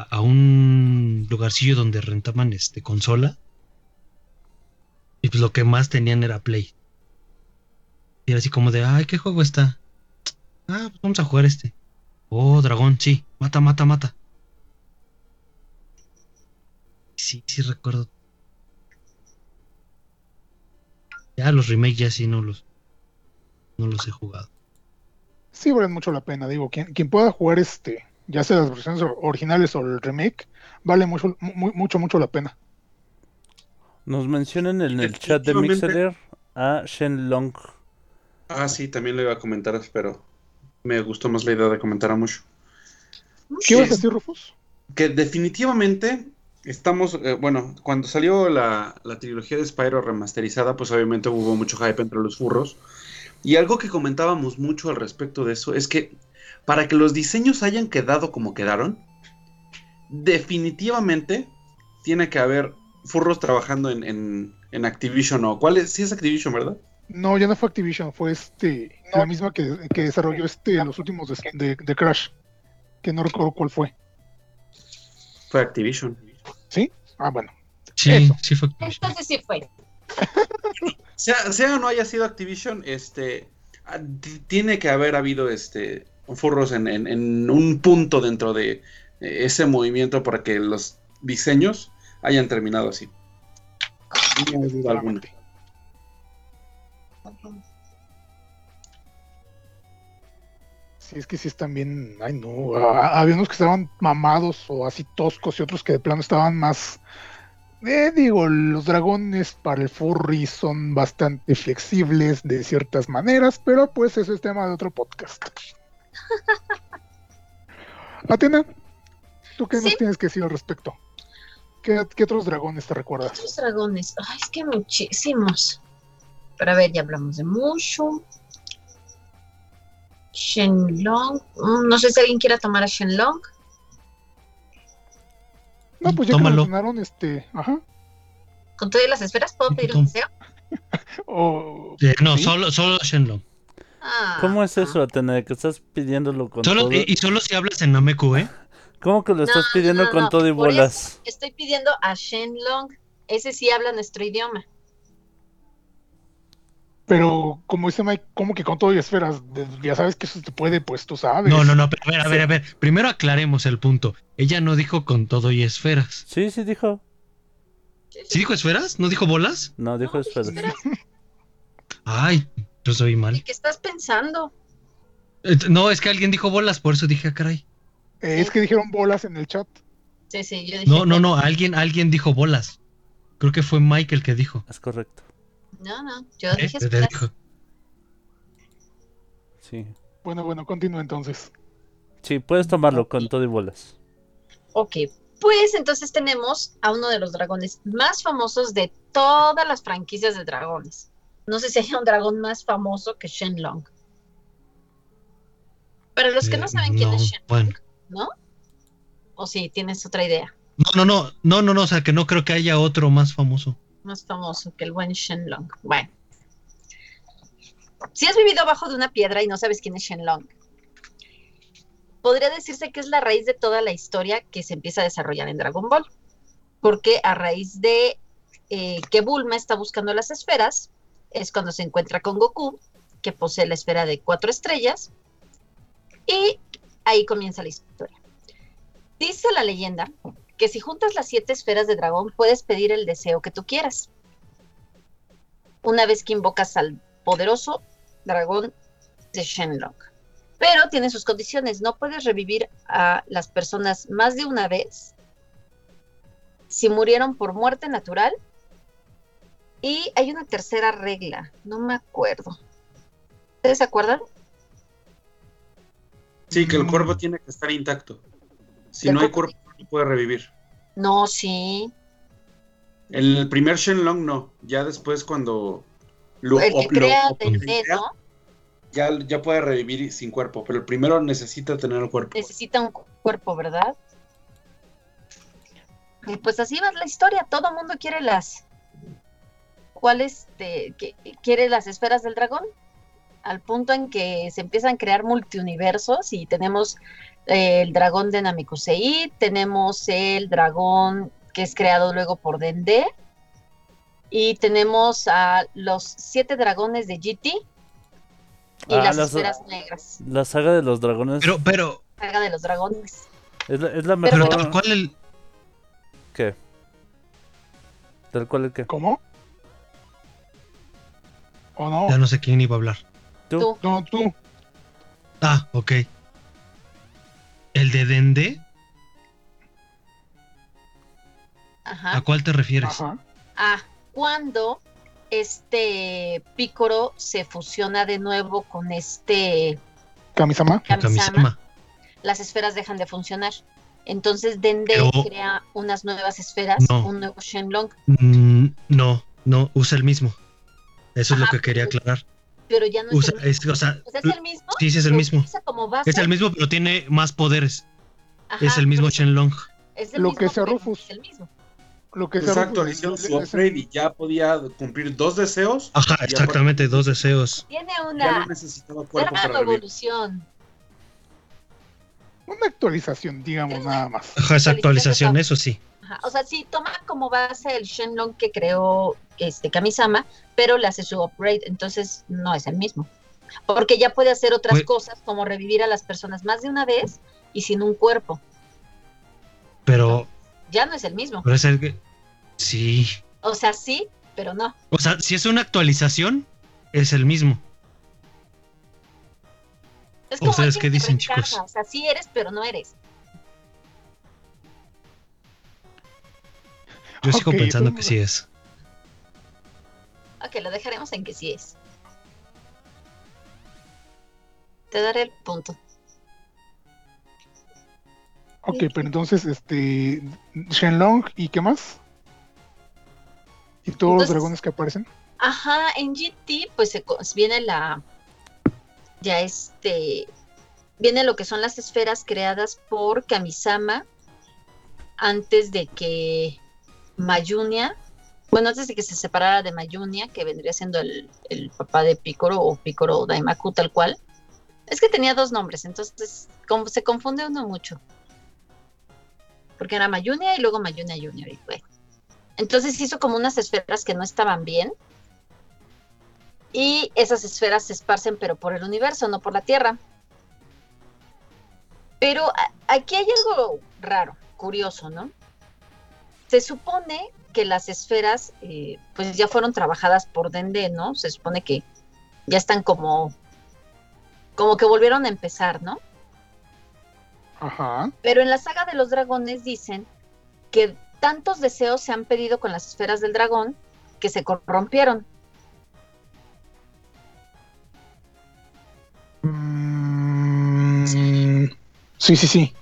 a- a un lugarcillo donde rentaban este consola. Y pues lo que más tenían era Play. Y era así como de, ay, ¿qué juego está? Ah, pues vamos a jugar este. Oh, dragón, sí. Mata, mata, mata. Sí, sí recuerdo. Ya los remakes ya sí no los no los he jugado. Sí valen mucho la pena, digo, quien, quien pueda jugar este, ya sea las versiones or- originales o el remake, vale mucho, mu- mucho, mucho la pena. Nos mencionan en el chat de. Mixler a Shenlong. Ah, sí, también lo iba a comentar, pero me gustó más la idea de comentar a mucho. ¿Qué ibas a decir, Rufus? Que definitivamente estamos, eh, bueno, cuando salió la, la trilogía de Spyro remasterizada, pues obviamente hubo mucho hype entre los furros. Y algo que comentábamos mucho al respecto de eso es que para que los diseños hayan quedado como quedaron, definitivamente tiene que haber furros trabajando en, en, en Activision o cuál es, sí es Activision, ¿verdad? No, ya no fue Activision, fue este, la misma que, que desarrolló este, los últimos de, de- de Crash, que no recuerdo cuál fue. Fue Activision. ¿Sí? Ah, bueno. Sí, Eso. sí fue. Entonces sí fue. <laughs> Sea, sea o no haya sido Activision, este ah, tiene que haber habido este furros en, en- en un punto dentro de eh, ese movimiento para que los diseños hayan terminado así. No hay duda alguna. Sí, es que sí están bien, ay no, ah, había unos que estaban mamados o así toscos y otros que de plano estaban más, eh, digo, los dragones para el furry son bastante flexibles de ciertas maneras, pero pues eso es tema de otro podcast. <laughs> Atena, ¿tú qué nos tienes que decir al respecto? ¿Qué, qué otros dragones te recuerdas? Otros dragones. Ay, es que muchísimos. Pero a ver, ya hablamos de Mushu. Shenlong. Mm, No sé si alguien quiera tomar a Shenlong. No, pues ya que Tómalo. mencionaron este, ajá, Con todas las esferas, ¿puedo pedir un deseo? <laughs> o... Eh, no, ¿sí? solo, solo Shenlong. Ah, ¿Cómo es eso, Atena? Que estás pidiéndolo con Solo, todo. y, solo si hablas en Nameku, ¿eh? <laughs> ¿Cómo que lo estás No, pidiendo no, con no, todo y bolas? Estoy pidiendo a Shenlong. Ese sí habla nuestro idioma. Pero como dice Mike, como que con todo y esferas, ya sabes que eso te puede, pues tú sabes. No, no, no, pero a ver, a ver, a ver. Primero aclaremos el punto. Ella no dijo con todo y esferas. Sí, sí dijo. ¿Sí dijo esferas? ¿No dijo bolas? No, dijo No, esferas. Ay, yo soy ¿y mal. qué estás pensando? Eh, No, es que alguien dijo bolas, por eso dije, ah, caray. Eh, es que dijeron bolas en el chat. Sí, sí, yo dije. No, no, no, alguien, alguien dijo bolas. Creo que fue Mike el que dijo. Es correcto. No, no, yo ¿Eh? dije Te esferas. dijo. Sí. Bueno, bueno, continúa entonces. Sí, puedes tomarlo con todo y bolas. Ok, pues entonces tenemos a uno de los dragones más famosos de todas las franquicias de dragones. No sé si hay un dragón más famoso que Shenlong. Para los que no Eh, saben quién no, es Shenlong, bueno. ¿no? O si tienes otra idea. No, no, no, no, no, no, o sea que no creo que haya otro más famoso. Más famoso que el buen Shenlong. Bueno. Si has vivido abajo de una piedra y no sabes quién es Shenlong, podría decirse que es la raíz de toda la historia que se empieza a desarrollar en Dragon Ball. Porque a raíz de eh, que Bulma está buscando las esferas, es cuando se encuentra con Goku, que posee la esfera de cuatro estrellas, y ahí comienza la historia. Dice la leyenda que si juntas las siete esferas de dragón puedes pedir el deseo que tú quieras. Una vez que invocas al poderoso dragón de Shenlong. Pero tiene sus condiciones. No puedes revivir a las personas más de una vez si murieron por muerte natural. Y hay una tercera regla. No me acuerdo. ¿Ustedes se acuerdan? Sí, que el cuerpo tiene que estar intacto. Si no hay cuerpo- puede revivir. No, sí. El primer Shenlong no. Ya después cuando lo, el que lo crea ya, ya puede revivir sin cuerpo. Pero el primero necesita tener el cuerpo. necesita un cu- cuerpo, ¿verdad? Y pues así va la historia, todo el mundo quiere las ¿cuáles quiere las esferas del dragón? Al punto en que se empiezan a crear multiuniversos y tenemos el dragón de Namekusei, tenemos el dragón que es creado luego por Dende y tenemos a los siete dragones de GT y Ah, las las- esferas negras, La saga de los dragones Pero, pero, saga de los dragones. es, la, es la pero mejor. tal cual el, ¿Qué? ¿Tal cual el qué? ¿Cómo? ¿O no? ya no sé quién iba a hablar. ¿Tú? Tú. No, tú. Ah, ok. El de Dende, Ajá. ¿a cuál te refieres? Ajá. Ah, cuando este Picoro se fusiona de nuevo con este Kamisama. A Kamisama, Kamisama. las esferas dejan de funcionar. Entonces Dende Pero- crea unas nuevas esferas, No. un nuevo Shenlong, Mm, no, no, usa el mismo. Eso es lo que quería aclarar. Pero ya no es Usa, el mismo. es, o sea, O sea, es el mismo. sí, sí es el mismo. como base. Es el mismo, pero tiene más poderes. Ajá, Es el mismo Shenlong. es el Lo mismo, que sea Rufus. es el mismo. Lo que Exacto, Rufus, le hicieron su upgrade y ya podía cumplir dos deseos. Ajá, exactamente, dos deseos. Tiene Ya una no necesitaba cuerpo gran para revivir. evolución. Una actualización, digamos, nada más. Ajá, esa actualización, eso sí. Ajá, O sea, sí toma como base el Shenlong que creó este Kamisama, pero le hace su upgrade, entonces no es el mismo. Porque ya puede hacer otras Pues- cosas como revivir a las personas más de una vez y sin un cuerpo. Pero, Ya no es el mismo. pero es el que. Sí. O sea, sí, pero no. O sea, si es una actualización, es el mismo. Es como ¿Ustedes alguien qué que dicen, chicos? O sea, sí eres, pero no eres. Yo sigo pensando que sí es. Ok, lo dejaremos en que sí es. Te daré el punto. Ok, pero entonces, este. Shenlong, ¿y qué más? ¿Y todos los dragones que aparecen? Ajá, en GT pues se viene la ya este viene lo que son las esferas creadas por Kamisama antes de que Mayunia, bueno, antes de que se separara de Mayunia, que vendría siendo el, el papá de Picoro o Picoro Daimaku tal cual. Es que tenía dos nombres, entonces como se confunde uno mucho. Porque era Mayunia y luego Mayunia Junior y bueno. Entonces hizo como unas esferas que no estaban bien y esas esferas se esparcen pero por el universo, no por la Tierra. Pero aquí hay algo raro, curioso, ¿no? Se supone que las esferas eh, pues ya fueron trabajadas por Dende, ¿no? Se supone que ya están como como que volvieron a empezar, ¿no? Ajá. Pero en la saga de los dragones dicen que tantos deseos se han pedido con las esferas del dragón que se corrompieron. Mm, sí, sí, sí.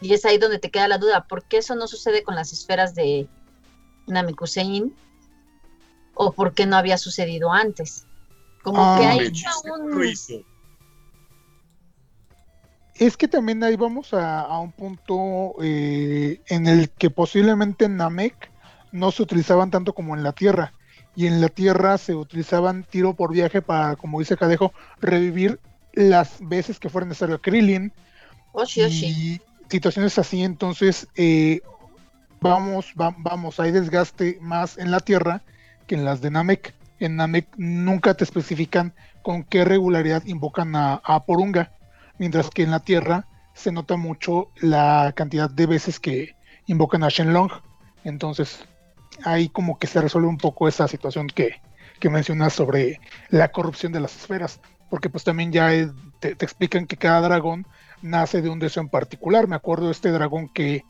Y es ahí donde te queda la duda, ¿por qué eso no sucede con las esferas de Namekusein? ¿O por qué no había sucedido antes? Como Ah. que De hay un- es que también ahí vamos a, a un punto eh, en el que posiblemente en Namek no se utilizaban tanto como en la Tierra. Y en la Tierra se utilizaban tiro por viaje para, como dice Cadejo, revivir las veces que fuera necesario Krillin. Oshi, oshi. Y situaciones así, entonces eh, vamos, va- vamos, hay desgaste más en la Tierra que en las de Namek. En Namek nunca te especifican con qué regularidad invocan a, a Porunga, mientras que en la Tierra se nota mucho la cantidad de veces que invocan a Shenlong. Entonces, ahí como que se resuelve un poco esa situación que, mencionas sobre la corrupción de las esferas, porque pues también ya eh, te explican que cada dragón nace de un deseo en particular. Me acuerdo de este dragón que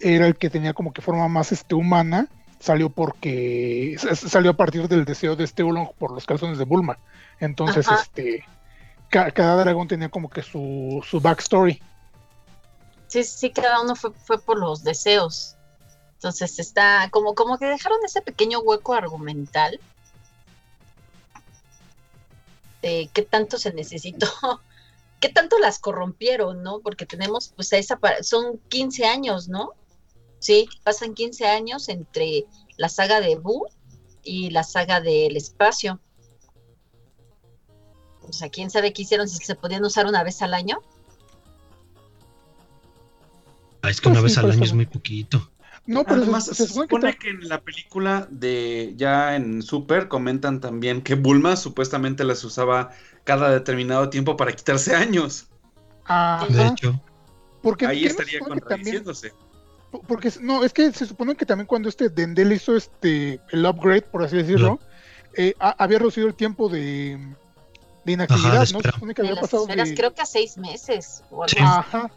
era el que tenía como que forma más este, humana, salió porque salió a partir del deseo de este Oolong por los calzones de Bulma. Entonces, Ajá. este ca- cada dragón tenía como que su, su backstory. Sí, sí, cada uno fue, fue por los deseos. Entonces está como, como que dejaron ese pequeño hueco argumental de qué tanto se necesitó, <laughs> qué tanto las corrompieron, ¿no? Porque tenemos, pues, a esa, son 15 años, ¿no? Sí, pasan 15 años entre la saga de Boo y la saga del espacio. O sea, quién sabe qué hicieron, si se podían usar una vez al año. Ah, es que una Pues vez sí, al año es muy poquito. No, pero Además, se, se, se supone que en la película de ya en Super comentan también que Bulma supuestamente las usaba cada determinado tiempo para quitarse años. Ajá, De hecho, porque Ahí ¿qué no se estaría que también- contradiciéndose. Porque no, es que se supone que también cuando este Dendel hizo este el upgrade, por así decirlo, eh, ha- había reducido el tiempo de, de inactividad, ¿no? Se supone que había pasado de... creo que a seis meses o algo Sí. así. Ajá.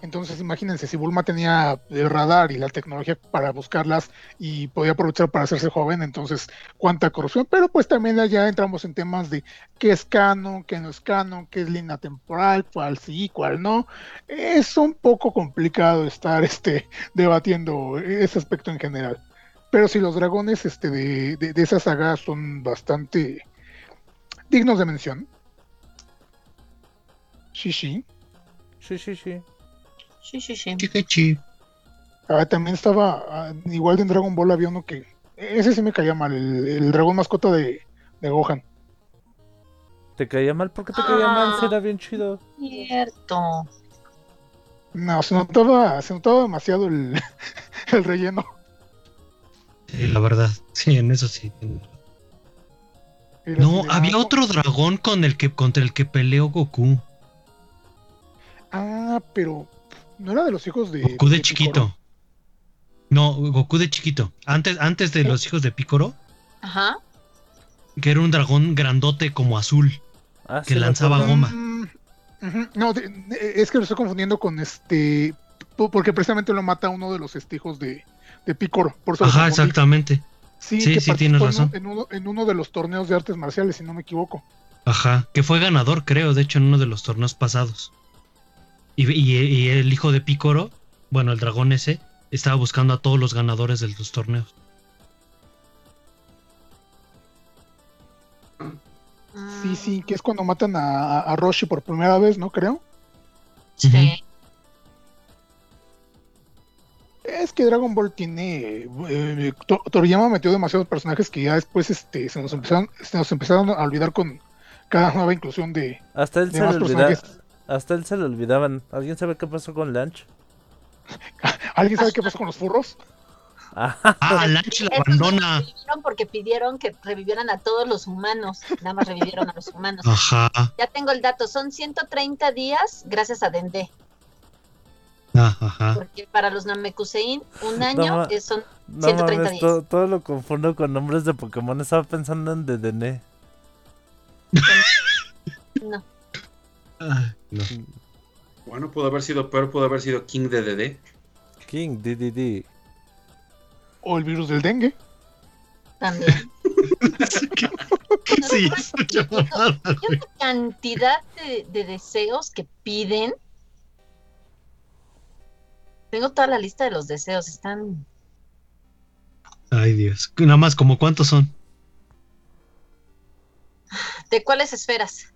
Entonces imagínense, si Bulma tenía el radar y la tecnología para buscarlas y podía aprovechar para hacerse joven, entonces cuánta corrupción, pero pues también allá entramos en temas de qué es canon, qué no es canon, qué es línea temporal, cuál sí, cuál no. Es un poco complicado estar <laughs> este, debatiendo ese aspecto en general. Pero si los dragones este, de, de, de esa saga son bastante dignos de mención. Sí, sí. Sí, sí, sí. Sí, sí, sí. chiquichi. Ah, también estaba, ah, igual de en Dragon Ball había uno que, ese sí me caía mal, el, el dragón mascota de, de Gohan. ¿Te caía mal? ¿Por qué te caía mal? Si era bien chido. Cierto. No, se notaba, se notaba demasiado el, <laughs> el relleno. Sí, la verdad, sí, en eso sí. No, había otro dragón con el que contra el que peleó Goku. Ah, pero no era de los hijos de. Goku de de chiquito. No, Goku de chiquito. Antes, antes de los hijos de Picoro, Ajá. que era un dragón grandote como azul. Ah, Que sí, lanzaba goma. Mm, No, de- de- es que lo estoy confundiendo con este. po- Porque precisamente lo mata uno de los hijos de, de Picoro. Por eso Ajá, exactamente. Sí, Sí, que sí, tienes razón. En uno, en uno de los torneos de artes marciales, si no me equivoco. Ajá, que fue ganador, creo, de hecho, en uno de los torneos pasados. Y, y- y el hijo de Picoro, bueno, el dragón ese, estaba buscando a todos los ganadores de los torneos. Sí, sí, que es cuando matan a, a Roshi por primera vez, ¿no? Creo. Sí. Es que Dragon Ball tiene. eh, To- Toriyama metió demasiados personajes que ya después este, se, nos empezaron, se nos empezaron a olvidar con cada nueva inclusión de, Hasta él de se le más olvidaba. personajes. Hasta él se le olvidaban. ¿Alguien sabe qué pasó con Lunch? <laughs> ¿Alguien sabe qué pasó con los furros? Ah, Ah, Lanch la abandona. porque pidieron que revivieran a todos los humanos. Nada más revivieron a los humanos. Ajá. Ya tengo el dato, son 130 días gracias a Dende. Ah, ajá. Porque para los Namekusein, un año eh, son no 130 mames, días. todo, todo lo confundo con nombres de Pokémon. Estaba pensando en Dedenne. <laughs> No. Ah, no. Bueno, pudo haber sido peor, pudo haber sido King de DD. King, DDD. O el virus del dengue. También. <laughs> Sí, <laughs> Yo una cantidad de, de deseos que piden. Tengo toda la lista de los deseos, están Ay, Dios. Nada más, como cuántos son? ¿De cuáles esferas?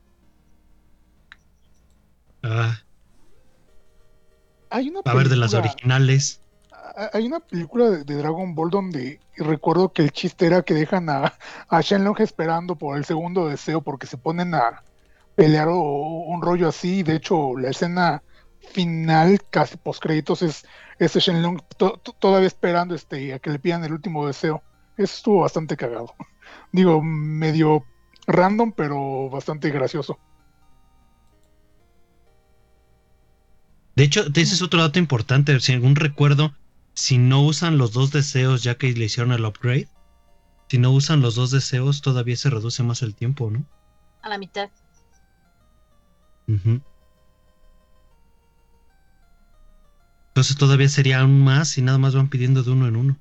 Ah, Hay una a ver, de las película- originales. a- Hay una película de, de Dragon Ball donde recuerdo que el chiste era que dejan a, a Shenlong esperando por el segundo deseo porque se ponen a pelear o, o un rollo así. De hecho, la escena final, casi post créditos, es ese Shenlong to- to- todavía esperando este, a que le pidan el último deseo. Eso estuvo bastante cagado. <laughs> Digo, medio random, pero bastante gracioso. De hecho, ese es otro dato importante. Según recuerdo, si no usan los dos deseos ya que le hicieron el upgrade, si no usan los dos deseos, todavía se reduce más el tiempo, ¿no? A la mitad. Ujú. Entonces todavía sería aún más y nada más van pidiendo de uno en uno.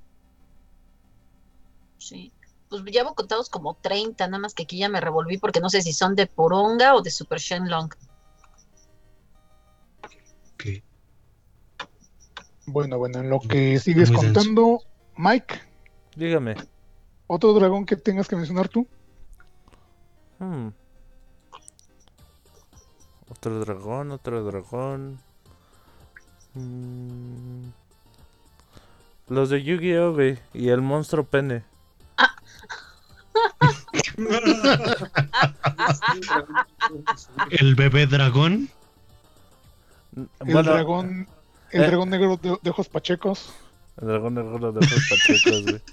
Sí. Pues llevo contados como 30, nada más que aquí ya me revolví porque no sé si son de Poronga o de Super Shenlong. Ok. Bueno, bueno, en lo que sigues Muy denso. contando, Mike, Dígame. otro dragón que tengas que mencionar tú. Hmm. Otro dragón, otro dragón. Mm. Los de Yu-Gi-Oh! y el monstruo pene. <laughs> El bebé dragón. Mm, El bueno, dragón, el eh. dragón negro de, de ojos pachecos. El dragón negro de ojos pachecos, güey. <laughs>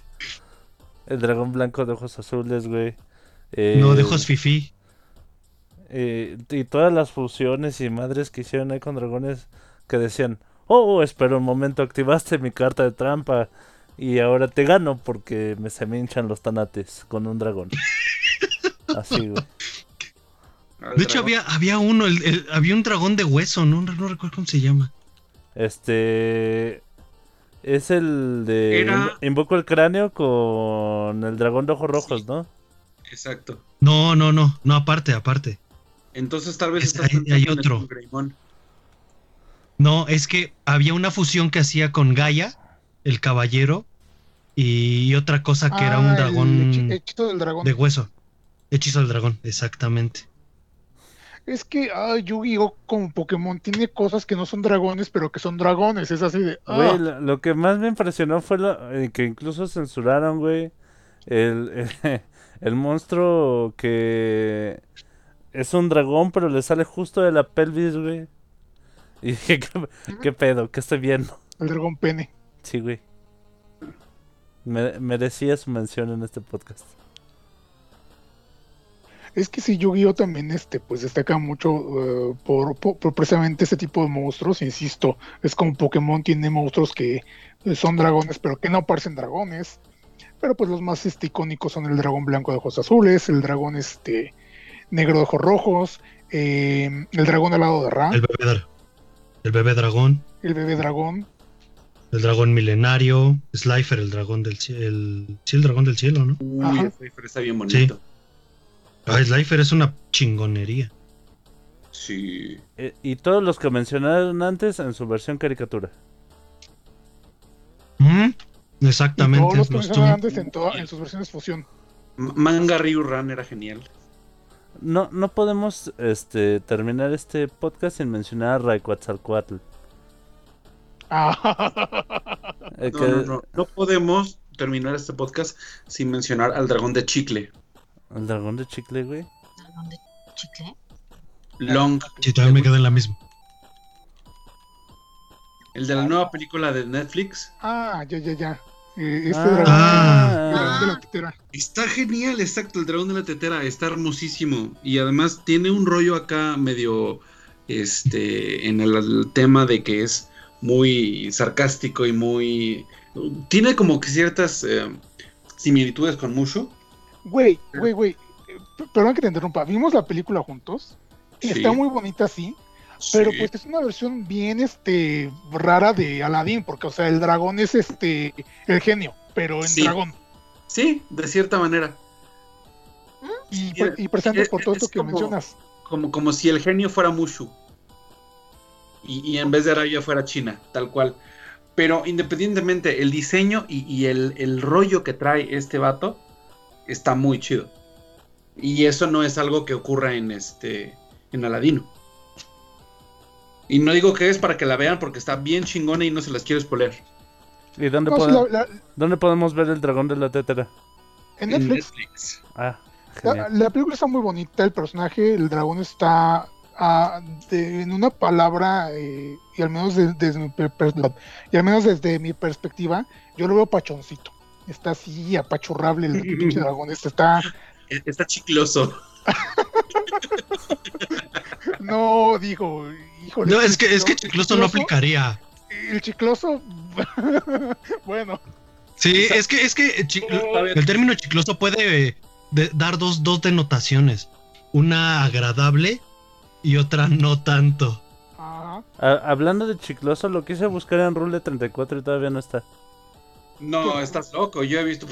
El dragón blanco de ojos azules, güey. No, de Eh, ojos fifi. eh, y todas las fusiones y madres que hicieron ahí con dragones que decían, oh, espera un momento, activaste mi carta de trampa y ahora te gano porque me se me hinchan los tanates con un dragón. <laughs> Así, güey. De hecho, había, había uno, el- el- había un dragón de hueso, no, no recuerdo cómo se llama. Este... Es el de... Era- Invoco el cráneo con el dragón de ojos rojos, ¿no? Exacto. No, no, no, no, aparte, aparte. Entonces tal vez Es- estás hay- hay otro. No, es que había una fusión que hacía con Gaia, el caballero, y otra cosa que era Ah, un el dragón hechi- hechizo del dragón. de hueso. Hechizo del dragón, exactamente. Es que ah, Yu-Gi-Oh! como Pokémon tiene cosas que no son dragones, pero que son dragones. Es así de. ah, Güey, lo, lo que más me impresionó fue lo, eh, que incluso censuraron, güey, el, <laughs> el monstruo que es un dragón, pero le sale justo de la pelvis, güey. <laughs> Y dije, ¿qué, qué pedo? ¿Qué estoy viendo? el dragón pene. Sí, güey. Me- merecía su mención en este podcast. Es que sí, Yu-Gi-Oh! también este, pues destaca mucho eh, por, por- por precisamente ese tipo de monstruos. Insisto, es como Pokémon tiene monstruos que eh, son dragones, pero que no parecen dragones. Pero pues los más este, icónicos son el dragón blanco de ojos azules, el dragón este negro de ojos rojos, eh, el dragón alado de Ra, El bebé, el bebé dragón, el bebé dragón, el dragón milenario, Slifer, el dragón del cielo, el, sí, el dragón del cielo, ¿no? Uy, Pfeiffer está bien bonito. Ah, Slifer es una chingonería. Sí. Eh, y todos los que mencionaron antes en su versión caricatura. Mm, y Exactamente. todos los que tuvo. antes en, toda- en sus versiones fusión. M- Manga Ryu Run era genial. No, no podemos este, terminar este podcast sin mencionar a Rayquatzalcoatl. Ah, Eh, No, que- no, no. No podemos terminar este podcast sin mencionar al dragón de chicle. El dragón de chicle, güey. ¿Dragón de chicle? Long. Sí, también me quedé en la misma. El de la nueva película de Netflix. ah, ya, ya, ya. Eh, este Ah. dragón Ah. el dragón de la tetera. Está genial, exacto, el dragón de la tetera, está hermosísimo. Y además tiene un rollo acá medio, este, en el, el tema de que es muy sarcástico y muy... Tiene como que ciertas eh, similitudes con Mushu. Güey, güey, güey. eh, Perdón que te interrumpa. Vimos la película juntos. Sí. Está muy bonita, sí. Pero Sí. pues es una versión bien este rara de Aladdin, porque o sea, el dragón es este el genio, pero en Sí. dragón. Sí, de cierta manera. Y, pre- y presente es- por todo es esto que como- mencionas. Como, como si el genio fuera Mushu. Y, y en vez de Arabia fuera China, tal cual. Pero independientemente, el diseño y, y el, el rollo que trae este vato está muy chido. Y eso no es algo que ocurra en este. en Aladino. Y no digo que es para que la vean porque está bien chingona y no se las quiero spoiler. ¿Y dónde, No, sí, pode- la- la- dónde podemos ver el dragón de la tetera? en En Netflix. Netflix. Ah, La, película está muy bonita, el personaje, el dragón está ah, de- en una palabra, eh, y al menos de- desde mi per- per- y al menos desde mi perspectiva, yo lo veo pachoncito. Está así apachurrable el <laughs> pinche dragón. Este está. Está chicloso. <laughs> No, digo, híjole. No, es que, es que chiclo- chicloso no aplicaría. El chicloso. <laughs> bueno, Sí, es que, es que el término chicloso puede de- dar dos, dos denotaciones. Una agradable y otra no tanto. ajá. Hablando de chicloso, lo quise buscar en Rule 34 y todavía no está. No, estás loco. Yo he visto.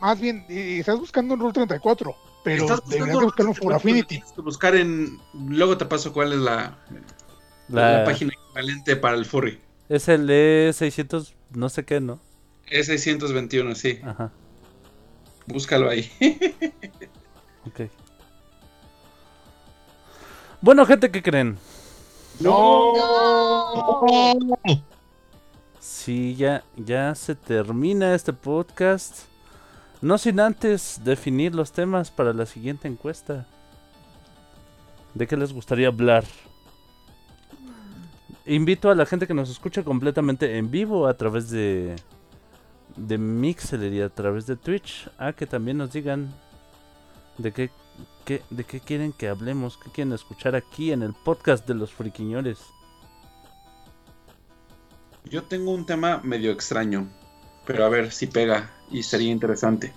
Más bien, eh, estás buscando en Rule 34, pero Estás deberías buscando de buscarlo por Affinity. Tienes que buscar en. Luego te paso cuál es la, La, la página equivalente para el furry. Es el E600, no sé qué, ¿no? Es 621, sí. Ajá, Búscalo ahí. <laughs> ok. Bueno, gente, ¿qué creen? No. Sí, ya, ya se termina este podcast. No sin antes definir los temas para la siguiente encuesta. ¿De qué les gustaría hablar? Invito a la gente que nos escucha completamente en vivo a través de, de Mixler y a través de Twitch a que también nos digan de qué, de qué quieren que hablemos, qué quieren escuchar aquí en el podcast de los friquiñores. Yo tengo un tema medio extraño, pero a ver si pega y sería interesante.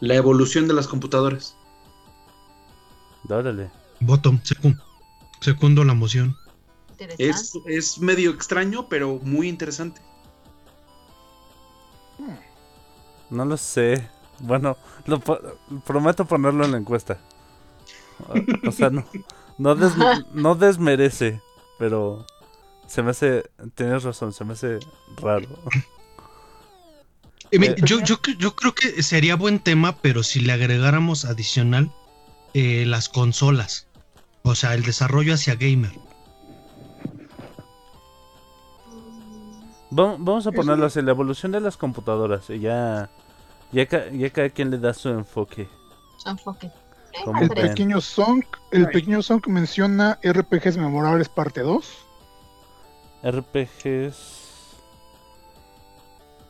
La evolución de las computadoras. Órale. Bottom, secu- secundo la moción. Interesante. Es, es medio extraño, pero muy interesante. No lo sé. Bueno, lo po- prometo ponerlo en la encuesta. O, o sea, no, no, des- no desmerece, pero se me hace, tienes razón, se me hace raro. <laughs> Eh, yo, yo, yo creo que sería buen tema, pero si le agregáramos adicional eh, las consolas. O sea, el desarrollo hacia gamer. Va- Vamos a ponerlo así, la evolución de las computadoras y ya, ya, ca- ya cada quien le da su enfoque. Su enfoque. El pequeño Song, el pequeño Song menciona RPGs memorables parte 2. RPGs...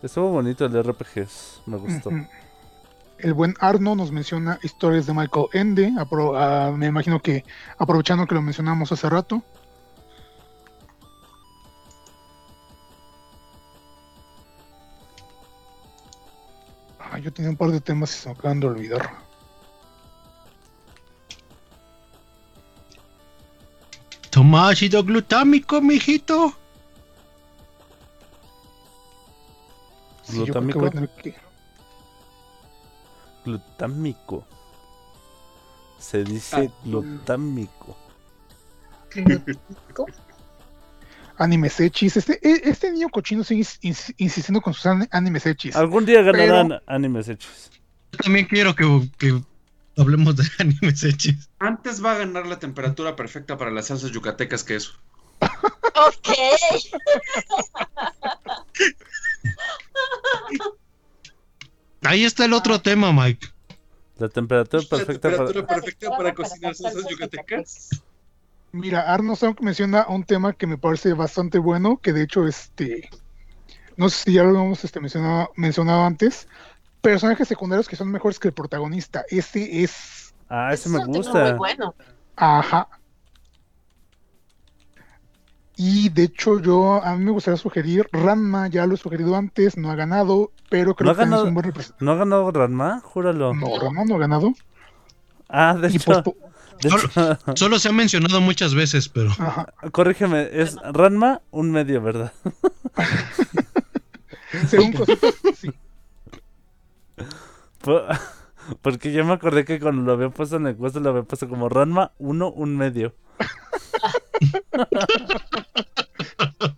Estuvo bonito el RPGs, me gustó. Ujú. El buen Arno nos menciona historias de Michael Ende. ah, me imagino que aprovechando que lo mencionamos hace rato. Ah, yo tenía un par de temas y se me acaban de olvidar. Toma ácido glutámico, mijito. Sí, que que- Glutámico. Se dice Ah. glutámico. Animes hechis. Este, e- este niño cochino sigue ins- insistiendo con sus an- animes hechis. Algún día ganarán Pero- animes hechos. Yo también quiero que, que <laughs> hablemos de animes hechis. Antes va a ganar la temperatura perfecta para las salsas yucatecas que eso. Ok. Ahí está el otro tema, Mike. La temperatura La perfecta para... temperatura perfecta para cocinar salsas yucatecas. Mira, Arno Song menciona un tema que me parece bastante bueno, que de hecho, este, no sé si ya lo hemos este, mencionado, mencionado antes, personajes secundarios que son mejores que el protagonista. Ese es, Ah, ese Es me gusta. Muy bueno. ajá. Y de hecho yo, a mí me gustaría sugerir, Ranma ya lo he sugerido antes, no ha ganado, pero creo ¿No ha que también es ganado? un buen representante. ¿No ha ganado Ranma? Júralo. No, Ranma no ha ganado. Ah, de Y hecho, pues, <laughs> hecho Solo se ha mencionado muchas veces, pero ajá. corrígeme, es Ranma un medio, ¿verdad? <laughs> Según cositas, sí. Po- <laughs> Porque yo me acordé que cuando lo había puesto en la encuesta lo había puesto como Ranma 1, un medio. <laughs>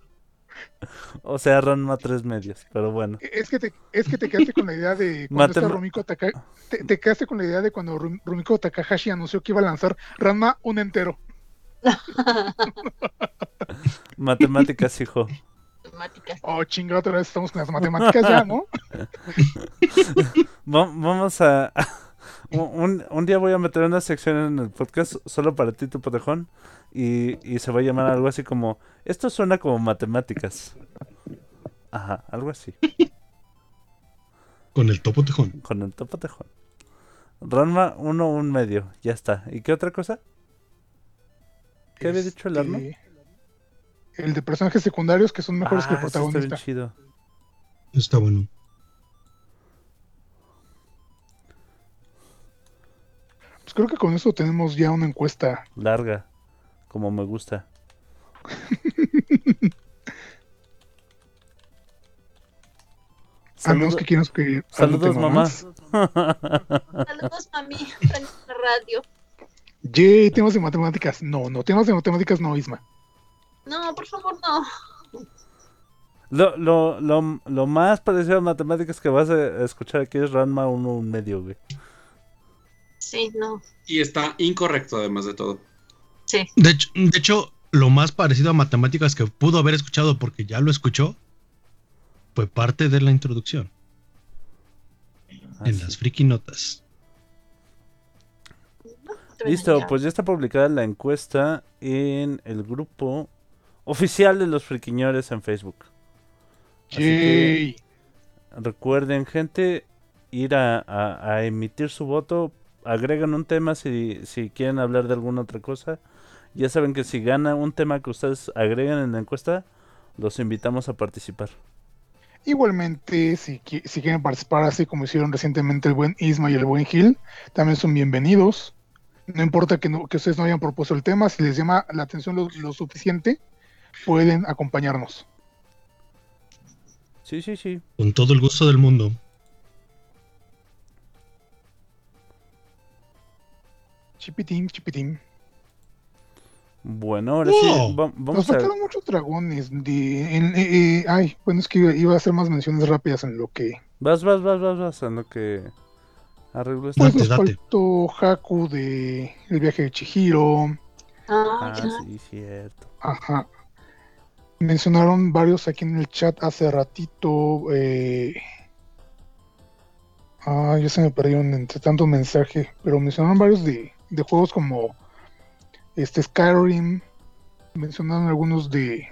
o sea, Ranma tres medios, pero bueno. Es que te, es que te quedaste con la idea de cuando Rumiko Taka- <laughs> te, te quedaste con la idea de cuando Rum- Rumiko Takahashi anunció que iba a lanzar Ranma un entero. Matemáticas, hijo. Matemáticas. Oh, chingada, otra vez estamos con las matemáticas ya, ¿no? <laughs> Va- Vamos a... Un, un día voy a meter una sección en el podcast solo para ti, tu potejón. Y, y se va a llamar algo así como... Esto suena como matemáticas. Ajá, algo así. Con el topo tejón. Con el topo tejón. Ranma, uno, un medio. Ya está. ¿Y qué otra cosa? ¿Qué había dicho el Arno? El de personajes secundarios que son mejores que el Ah, eso está bien protagonista. chido. Está bueno. Pues creo que con eso tenemos ya una encuesta. Larga. Como me gusta. A menos Saludo- que quieras que Saludos, mamá. Saludos, mami. <laughs> La radio. Yay, temas de matemáticas. No, no, temas de matemáticas no, Isma. No, por favor, no. Lo, lo, lo, lo más parecido a matemáticas que vas a escuchar aquí es Ranma 1 un medio, güey. Sí, no. Y está incorrecto, además de todo. Sí. De hecho, de hecho, lo más parecido a matemáticas que pudo haber escuchado porque ya lo escuchó fue parte de la introducción Ah, en sí. las friki notas. Listo, pues ya está publicada la encuesta en el grupo oficial de los friquiñores en Facebook. Así que Yay. recuerden, gente, ir a, a- a emitir su voto. Agregan un tema si, si quieren hablar de alguna otra cosa. Ya saben que si gana un tema que ustedes agregan en la encuesta, los invitamos a participar. Igualmente, si, si quieren participar así como hicieron recientemente el buen Isma y el buen Gil, también son bienvenidos. No importa que, no- que ustedes no hayan propuesto el tema, si les llama la atención lo, lo suficiente, pueden acompañarnos. Sí, sí, sí. Con todo el gusto del mundo. Chipitín, chipitín. Bueno, ahora sí, va- Nos vamos a... faltaron muchos dragones. De, en- eh, eh, ay, bueno, es que iba, iba a hacer más menciones rápidas en lo que. Vas, vas, vas, vas, vas, en lo que arreglo esto. Pues Date, nos date. faltó Haku de El viaje de Chihiro. Ah, Ah, sí, cierto. Ajá. Mencionaron varios aquí en el chat hace ratito. Eh... Ah, ya se me perdieron entre tanto mensaje. Pero mencionaron varios de, juegos como este Skyrim. Mencionaron algunos de.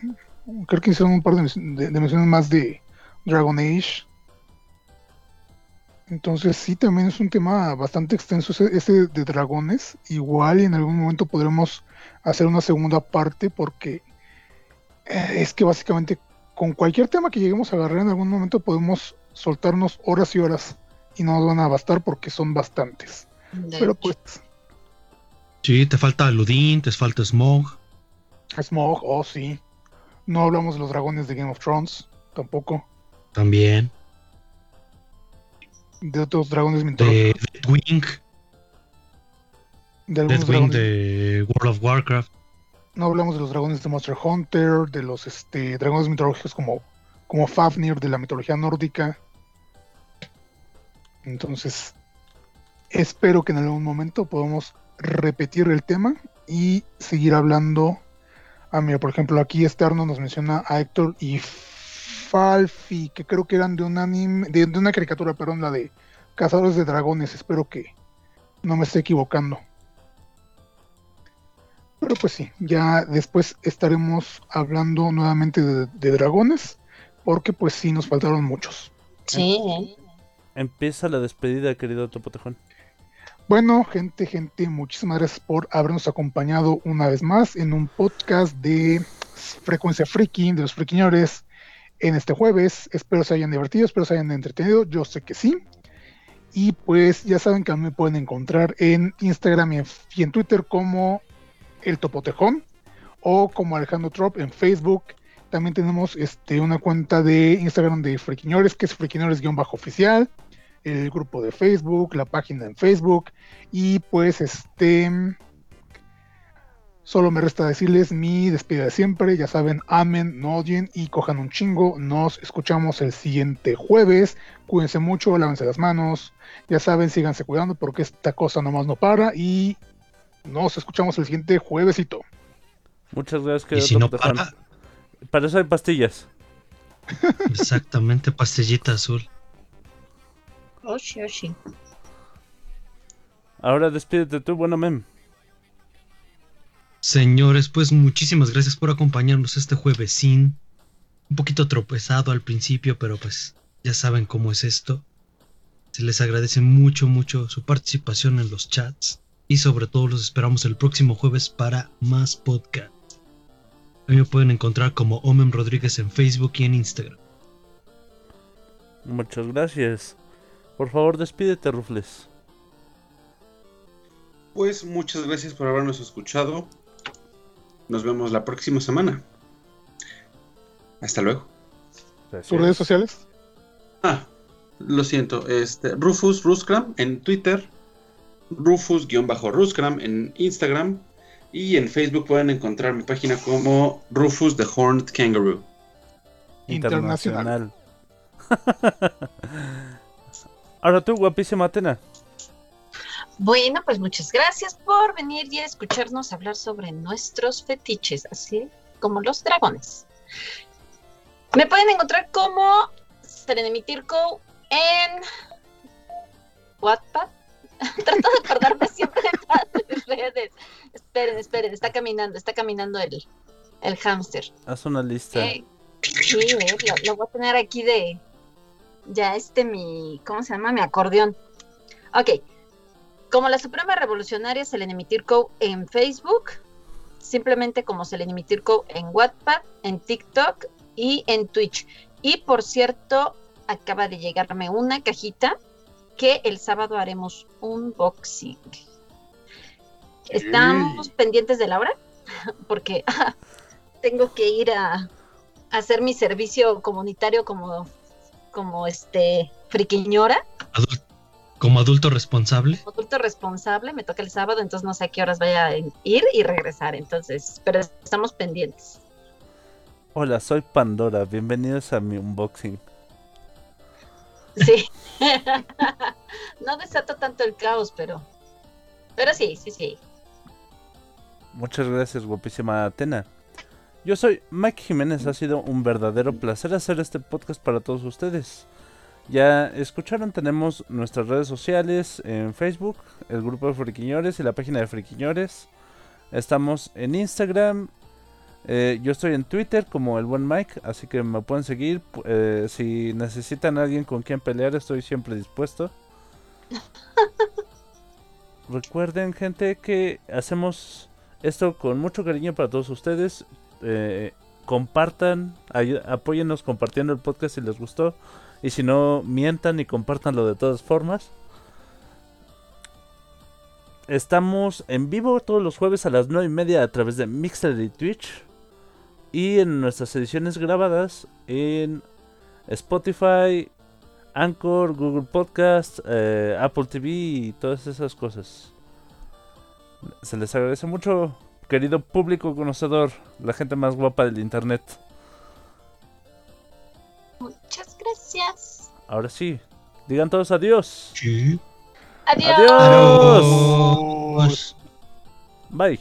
Creo que hicieron un par de, de- menciones más de Dragon Age. Entonces sí, también es un tema bastante extenso ese, de dragones. Igual en algún momento podremos hacer una segunda parte porque es que básicamente con cualquier tema que lleguemos a agarrar en algún momento podemos soltarnos horas y horas y no nos van a bastar porque son bastantes. De Pero hecho. pues, Sí, te falta Ludin, te falta Smog. Smog, oh sí. No hablamos de los dragones de Game of Thrones, tampoco. También. De otros dragones mitológicos. De Deathwing. De algunos Deathwing dragones. de World of Warcraft. No hablamos de los dragones de Monster Hunter, de los este, dragones mitológicos como, como Fafnir de la mitología nórdica. Entonces, espero que en algún momento podamos repetir el tema y seguir hablando. Ah, mira, por ejemplo, aquí este Arno nos menciona a Héctor y Falfi, que creo que eran de un anime, de una caricatura, perdón, la de Cazadores de Dragones. Espero que no me esté equivocando. Pero pues sí, ya después estaremos hablando nuevamente de, de dragones, porque pues sí nos faltaron muchos. Sí. Empieza la despedida, querido Topotejón. Bueno, gente, gente, muchísimas gracias por habernos acompañado una vez más en un podcast de Frecuencia Friki, de los friquiñores, en este jueves. Espero se hayan divertido, espero se hayan entretenido, yo sé que sí. Y pues ya saben que a mí me pueden encontrar en Instagram y en, y en Twitter como El Topotejón o como Alejandro Trop en Facebook. También tenemos este, una cuenta de Instagram de Friquiñores, que es friquiñores-oficial. El grupo de Facebook, la página en Facebook. Y pues este solo me resta decirles mi despedida de siempre, ya saben, amen, no odien y cojan un chingo, nos escuchamos el siguiente jueves, cuídense mucho, lávense las manos, ya saben, síganse cuidando porque esta cosa nomás no para y nos escuchamos el siguiente juevesito. Muchas gracias, Y querido si no para, Para eso hay pastillas. <laughs> <laughs> exactamente, pastillita azul. Oshi, oshi. Ahora despídete tú, bueno mem. Señores, pues muchísimas gracias por acompañarnos este juevesín. Un poquito tropezado al principio, pero pues ya saben cómo es esto. Se les agradece mucho, mucho su participación en los chats. Y sobre todo los esperamos el próximo jueves para más podcast. A mí me pueden encontrar como Omen Rodríguez en Facebook y en Instagram. Muchas gracias. Por favor, despídete, Rufles. Pues muchas gracias por habernos escuchado. Nos vemos la próxima semana. Hasta luego. ¿Sus redes sociales? Ah, lo siento. Este, Rufus Ruscram en Twitter. Rufus-Ruscram en Instagram. Y en Facebook pueden encontrar mi página como Rufus the Horned Kangaroo. Internacional. <laughs> Ahora tú, guapísima Atena. Bueno, pues muchas gracias por venir y escucharnos hablar sobre nuestros fetiches, así como los dragones. Me pueden encontrar como Serenemitirco en Wattpad. <laughs> Trato de acordarme siempre de mis redes. Esperen, esperen, está caminando, está caminando el, el hámster. Haz una lista. Eh, sí, eh, lo, lo voy a tener aquí de ya este mi, ¿cómo se llama? Mi acordeón. Ok, como la Suprema Revolucionaria Selenimitirco en Facebook, simplemente como Selenimitirco en Wattpad, en TikTok y en Twitch. Y por cierto, acaba de llegarme una cajita que el sábado haremos un boxing. Estamos pendientes de la hora <laughs> porque ah, tengo que ir a, a hacer mi servicio comunitario como, como este friquiñora. Adul- como adulto responsable. adulto responsable, me toca el sábado, entonces no sé a qué horas vaya a ir y regresar, entonces, pero estamos pendientes. Hola, soy Pandora. Bienvenidos a mi unboxing. Sí. <laughs> no desato tanto el caos, pero, pero sí, sí, sí. Muchas gracias, guapísima Atena. Yo soy Mike Jiménez. Ha sido un verdadero placer hacer este podcast para todos ustedes. Ya escucharon, tenemos nuestras redes sociales en Facebook, el grupo de Friquiñores y la página de Friquiñores. Estamos en Instagram. Eh, yo estoy en Twitter como el buen Mike, así que me pueden seguir. eh, si necesitan a alguien con quien pelear, estoy siempre dispuesto. <laughs> Recuerden, gente, que hacemos esto con mucho cariño para todos ustedes. Eh, compartan, apóyennos compartiendo el podcast si les gustó. Y si no, mientan y compartanlo de todas formas. Estamos en vivo todos los jueves a las 9 y media a través de Mixer y Twitch. Y en nuestras ediciones grabadas en Spotify, Anchor, Google Podcast, eh, Apple TV y todas esas cosas. Se les agradece mucho, querido público conocedor, la gente más guapa del internet. Muchas gracias. Ahora sí, digan todos adiós. Sí. Adiós. Adiós. Bye.